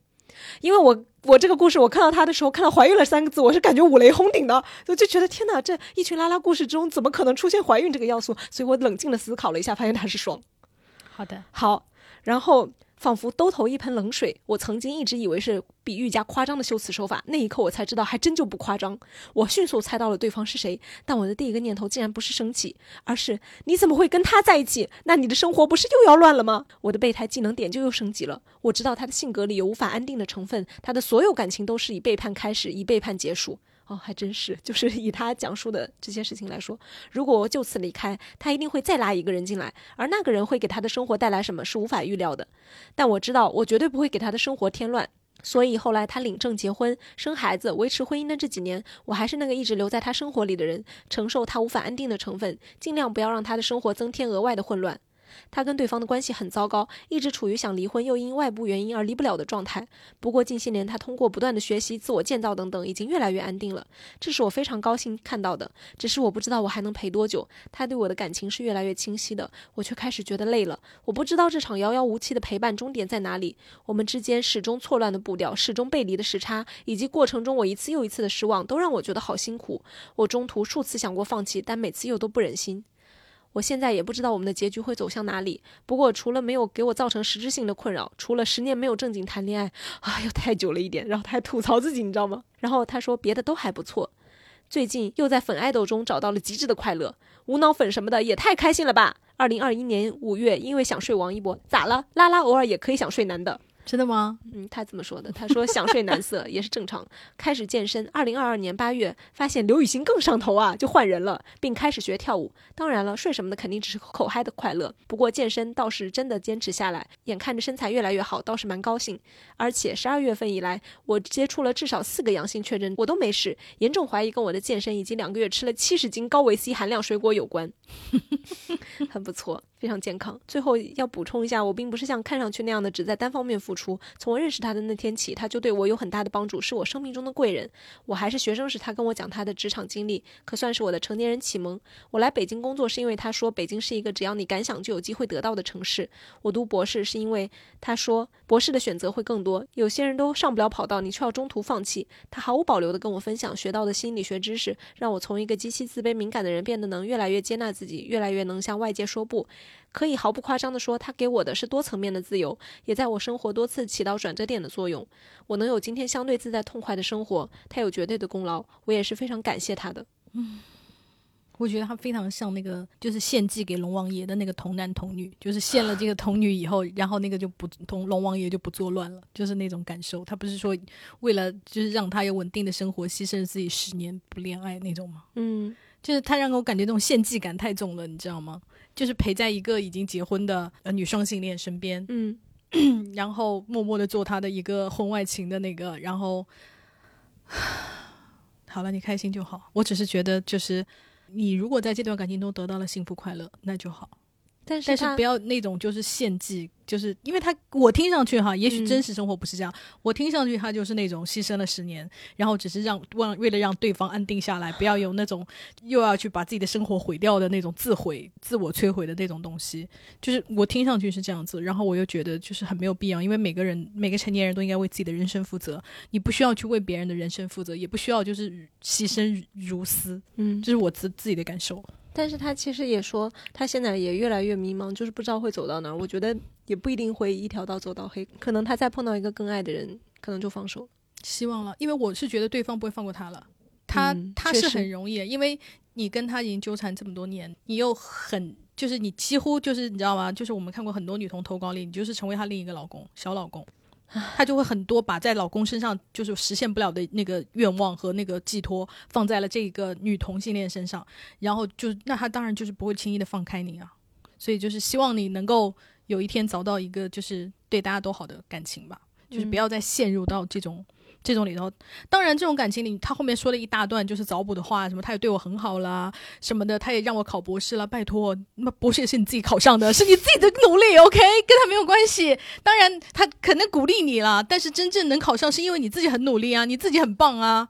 因为我我这个故事，我看到他的时候，看到怀孕了三个字，我是感觉五雷轰顶的，我就觉得天哪，这一群拉拉故事中怎么可能出现怀孕这个要素？所以我冷静的思考了一下，发现他是双。好的，好，然后仿佛兜头一盆冷水。我曾经一直以为是比喻加夸张的修辞手法，那一刻我才知道，还真就不夸张。我迅速猜到了对方是谁，但我的第一个念头竟然不是生气，而是你怎么会跟他在一起？那你的生活不是又要乱了吗？我的备胎技能点就又升级了。我知道他的性格里有无法安定的成分，他的所有感情都是以背叛开始，以背叛结束。哦，还真是，就是以他讲述的这些事情来说，如果我就此离开，他一定会再拉一个人进来，而那个人会给他的生活带来什么是无法预料的。但我知道，我绝对不会给他的生活添乱。所以后来他领证结婚、生孩子、维持婚姻的这几年，我还是那个一直留在他生活里的人，承受他无法安定的成分，尽量不要让他的生活增添额外的混乱。他跟对方的关系很糟糕，一直处于想离婚又因外部原因而离不了的状态。不过近些年，他通过不断的学习、自我建造等等，已经越来越安定了，这是我非常高兴看到的。只是我不知道我还能陪多久。他对我的感情是越来越清晰的，我却开始觉得累了。我不知道这场遥遥无期的陪伴终点在哪里。我们之间始终错乱的步调，始终背离的时差，以及过程中我一次又一次的失望，都让我觉得好辛苦。我中途数次想过放弃，但每次又都不忍心。我现在也不知道我们的结局会走向哪里。不过，除了没有给我造成实质性的困扰，除了十年没有正经谈恋爱，啊，又太久了一点。然后他还吐槽自己，你知道吗？然后他说别的都还不错，最近又在粉爱豆中找到了极致的快乐，无脑粉什么的也太开心了吧！二零二一年五月，因为想睡王一博，咋了？拉拉偶尔也可以想睡男的。真的吗？嗯，他这么说的。他说想睡男色也是正常。开始健身，二零二二年八月发现刘雨欣更上头啊，就换人了，并开始学跳舞。当然了，睡什么的肯定只是口嗨的快乐。不过健身倒是真的坚持下来，眼看着身材越来越好，倒是蛮高兴。而且十二月份以来，我接触了至少四个阳性确诊，我都没事，严重怀疑跟我的健身以及两个月吃了七十斤高维 C 含量水果有关。很不错，非常健康。最后要补充一下，我并不是像看上去那样的只在单方面付出。从我认识他的那天起，他就对我有很大的帮助，是我生命中的贵人。我还是学生时，他跟我讲他的职场经历，可算是我的成年人启蒙。我来北京工作是因为他说北京是一个只要你敢想就有机会得到的城市。我读博士是因为他说博士的选择会更多，有些人都上不了跑道，你却要中途放弃。他毫无保留地跟我分享学到的心理学知识，让我从一个极其自卑敏感的人变得能越来越接纳自己，越来越能向外界说不。可以毫不夸张地说，他给我的是多层面的自由，也在我生活多次起到转折点的作用。我能有今天相对自在痛快的生活，他有绝对的功劳，我也是非常感谢他的。嗯，我觉得他非常像那个，就是献祭给龙王爷的那个童男童女，就是献了这个童女以后，然后那个就不同龙王爷就不作乱了，就是那种感受。他不是说为了就是让他有稳定的生活，牺牲自己十年不恋爱那种吗？嗯，就是他让我感觉这种献祭感太重了，你知道吗？就是陪在一个已经结婚的呃女双性恋身边，嗯，然后默默的做他的一个婚外情的那个，然后 好了，你开心就好。我只是觉得，就是你如果在这段感情中得到了幸福快乐，那就好。但是但是不要那种就是献祭。就是因为他，我听上去哈，也许真实生活不是这样。我听上去他就是那种牺牲了十年，然后只是让为为了让对方安定下来，不要有那种又要去把自己的生活毁掉的那种自毁、自我摧毁的那种东西。就是我听上去是这样子，然后我又觉得就是很没有必要，因为每个人每个成年人都应该为自己的人生负责，你不需要去为别人的人生负责，也不需要就是牺牲如斯。嗯，这是我自自己的感受。但是他其实也说，他现在也越来越迷茫，就是不知道会走到哪儿。我觉得也不一定会一条道走到黑，可能他再碰到一个更爱的人，可能就放手。希望了，因为我是觉得对方不会放过他了。他他是很容易，因为你跟他已经纠缠这么多年，你又很就是你几乎就是你知道吗？就是我们看过很多女同投稿里，你就是成为他另一个老公，小老公。她就会很多把在老公身上就是实现不了的那个愿望和那个寄托放在了这个女同性恋身上，然后就那她当然就是不会轻易的放开你啊，所以就是希望你能够有一天找到一个就是对大家都好的感情吧，就是不要再陷入到这种。这种里头，当然这种感情里，他后面说了一大段就是找补的话，什么他也对我很好啦，什么的，他也让我考博士了，拜托，那博士也是你自己考上的，是你自己的努力，OK，跟他没有关系。当然他可能鼓励你了，但是真正能考上是因为你自己很努力啊，你自己很棒啊。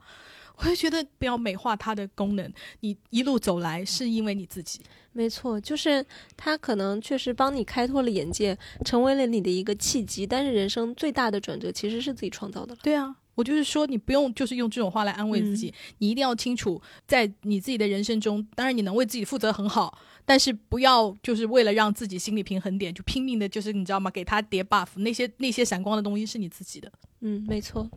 我就觉得不要美化他的功能，你一路走来是因为你自己。没错，就是他可能确实帮你开拓了眼界，成为了你的一个契机。但是人生最大的转折其实是自己创造的。对啊。我就是说，你不用就是用这种话来安慰自己，你一定要清楚，在你自己的人生中，当然你能为自己负责很好，但是不要就是为了让自己心理平衡点，就拼命的，就是你知道吗？给他叠 buff，那些那些闪光的东西是你自己的。嗯，没错。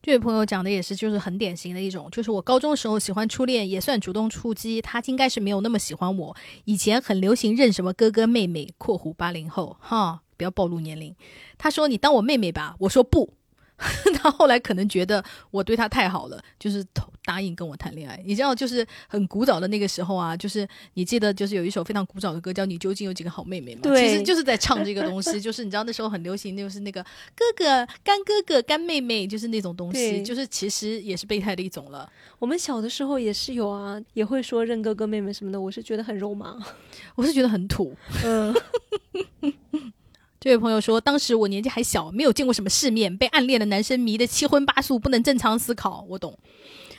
这位朋友讲的也是，就是很典型的一种，就是我高中的时候喜欢初恋，也算主动出击。他应该是没有那么喜欢我。以前很流行认什么哥哥妹妹（括弧八零后）哈，不要暴露年龄。他说你当我妹妹吧，我说不。他后来可能觉得我对他太好了，就是答应跟我谈恋爱。你知道，就是很古早的那个时候啊，就是你记得，就是有一首非常古早的歌叫《你究竟有几个好妹妹》吗？对，其实就是在唱这个东西。就是你知道那时候很流行，就是那个哥哥、干哥哥、干妹妹，就是那种东西，就是其实也是备胎的一种了。我们小的时候也是有啊，也会说认哥哥妹妹什么的，我是觉得很肉麻，我是觉得很土。嗯。这位朋友说，当时我年纪还小，没有见过什么世面，被暗恋的男生迷得七荤八素，不能正常思考。我懂。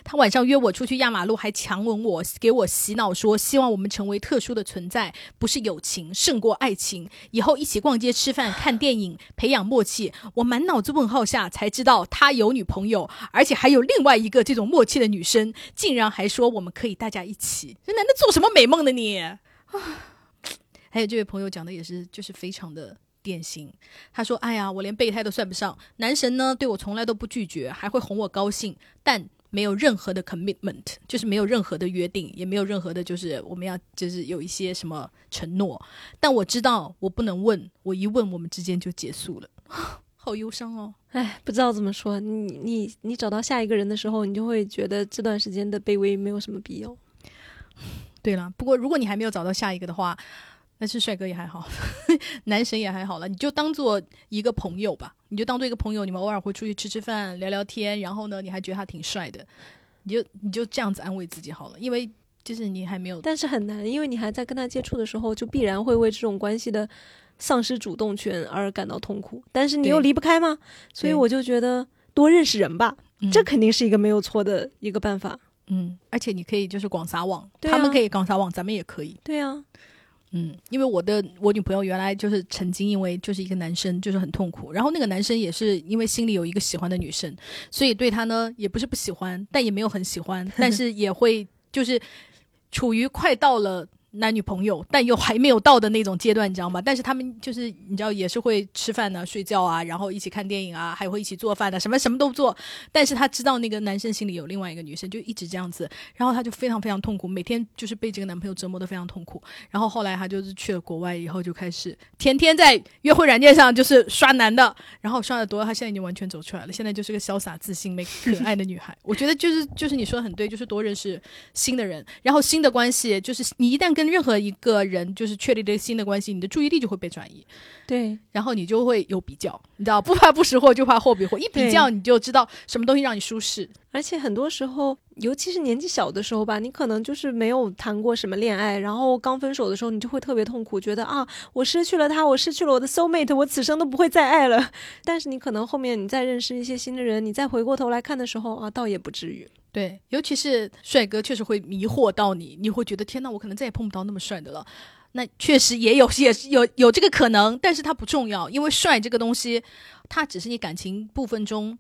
他晚上约我出去压马路，还强吻我，给我洗脑说希望我们成为特殊的存在，不是友情胜过爱情，以后一起逛街、吃饭、看电影，培养默契。我满脑子问号下才知道他有女朋友，而且还有另外一个这种默契的女生，竟然还说我们可以大家一起。这男的做什么美梦呢你？啊！还有这位朋友讲的也是，就是非常的。典型，他说：“哎呀，我连备胎都算不上。男神呢，对我从来都不拒绝，还会哄我高兴，但没有任何的 commitment，就是没有任何的约定，也没有任何的，就是我们要就是有一些什么承诺。但我知道我不能问，我一问我们之间就结束了，好忧伤哦。哎，不知道怎么说。你你你找到下一个人的时候，你就会觉得这段时间的卑微没有什么必要。对了，不过如果你还没有找到下一个的话。”但是帅哥也还好，男神也还好了，你就当做一个朋友吧，你就当做一个朋友，你们偶尔会出去吃吃饭、聊聊天，然后呢，你还觉得他挺帅的，你就你就这样子安慰自己好了，因为就是你还没有，但是很难，因为你还在跟他接触的时候，就必然会为这种关系的丧失主动权而感到痛苦，但是你又离不开吗？所以我就觉得多认识人吧，这肯定是一个没有错的一个办法。嗯，而且你可以就是广撒网，他们可以广撒网，咱们也可以。对呀。嗯，因为我的我女朋友原来就是曾经因为就是一个男生就是很痛苦，然后那个男生也是因为心里有一个喜欢的女生，所以对他呢也不是不喜欢，但也没有很喜欢，但 是也会就是处于快到了。男女朋友，但又还没有到的那种阶段，你知道吗？但是他们就是你知道，也是会吃饭呢、睡觉啊，然后一起看电影啊，还会一起做饭的，什么什么都不做。但是他知道那个男生心里有另外一个女生，就一直这样子，然后他就非常非常痛苦，每天就是被这个男朋友折磨的非常痛苦。然后后来他就是去了国外以后，就开始天天在约会软件上就是刷男的，然后刷的多，他现在已经完全走出来了，现在就是个潇洒自信、美可爱的女孩。我觉得就是就是你说的很对，就是多认识新的人，然后新的关系，就是你一旦跟任何一个人就是确立这个新的关系，你的注意力就会被转移，对，然后你就会有比较，你知道，不怕不识货，就怕货比货，一比较你就知道什么东西让你舒适。而且很多时候，尤其是年纪小的时候吧，你可能就是没有谈过什么恋爱，然后刚分手的时候，你就会特别痛苦，觉得啊，我失去了他，我失去了我的 soul mate，我此生都不会再爱了。但是你可能后面你再认识一些新的人，你再回过头来看的时候啊，倒也不至于。对，尤其是帅哥，确实会迷惑到你，你会觉得天呐，我可能再也碰不到那么帅的了。那确实也有，也是有有这个可能，但是它不重要，因为帅这个东西，它只是你感情部分中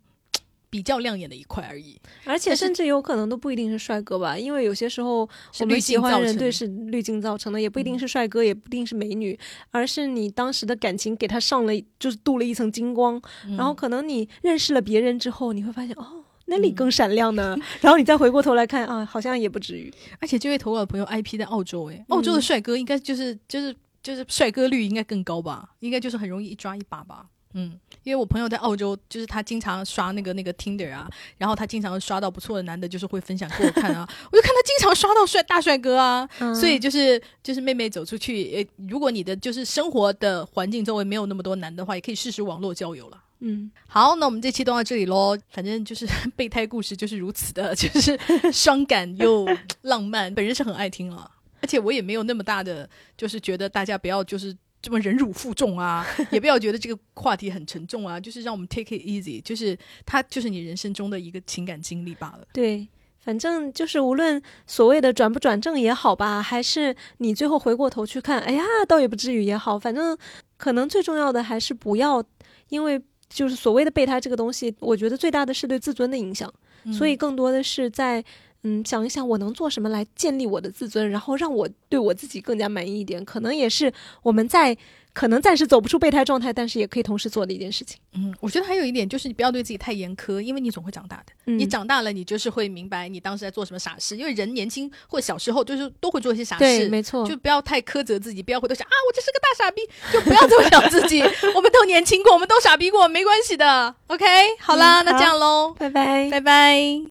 比较亮眼的一块而已。而且甚至有可能都不一定是帅哥吧，因为有些时候我们喜欢人对是滤镜造成的，也不一定是帅哥，也不一定是美女，而是你当时的感情给他上了，就是镀了一层金光，然后可能你认识了别人之后，你会发现哦。那里更闪亮呢？然后你再回过头来看啊，好像也不至于。而且这位投稿的朋友 IP 在澳洲，诶，澳洲的帅哥应该就是就是就是帅哥率应该更高吧？应该就是很容易一抓一把吧？嗯，因为我朋友在澳洲，就是他经常刷那个那个 Tinder 啊，然后他经常刷到不错的男的，就是会分享给我看啊，我就看他经常刷到帅大帅哥啊，所以就是就是妹妹走出去，呃，如果你的就是生活的环境周围没有那么多男的话，也可以试试网络交友了。嗯，好，那我们这期都到这里喽。反正就是 备胎故事就是如此的，就是伤感又浪漫。本人是很爱听了，而且我也没有那么大的，就是觉得大家不要就是这么忍辱负重啊，也不要觉得这个话题很沉重啊，就是让我们 take it easy，就是它就是你人生中的一个情感经历罢了。对，反正就是无论所谓的转不转正也好吧，还是你最后回过头去看，哎呀，倒也不至于也好，反正可能最重要的还是不要因为。就是所谓的备胎这个东西，我觉得最大的是对自尊的影响，所以更多的是在嗯，想一想我能做什么来建立我的自尊，然后让我对我自己更加满意一点，可能也是我们在。可能暂时走不出备胎状态，但是也可以同时做的一件事情。嗯，我觉得还有一点就是，你不要对自己太严苛，因为你总会长大的。你长大了，你就是会明白你当时在做什么傻事。因为人年轻或小时候就是都会做一些傻事，没错。就不要太苛责自己，不要回头想啊，我这是个大傻逼，就不要这么想自己。我们都年轻过，我们都傻逼过，没关系的。OK，好啦，那这样喽，拜拜，拜拜。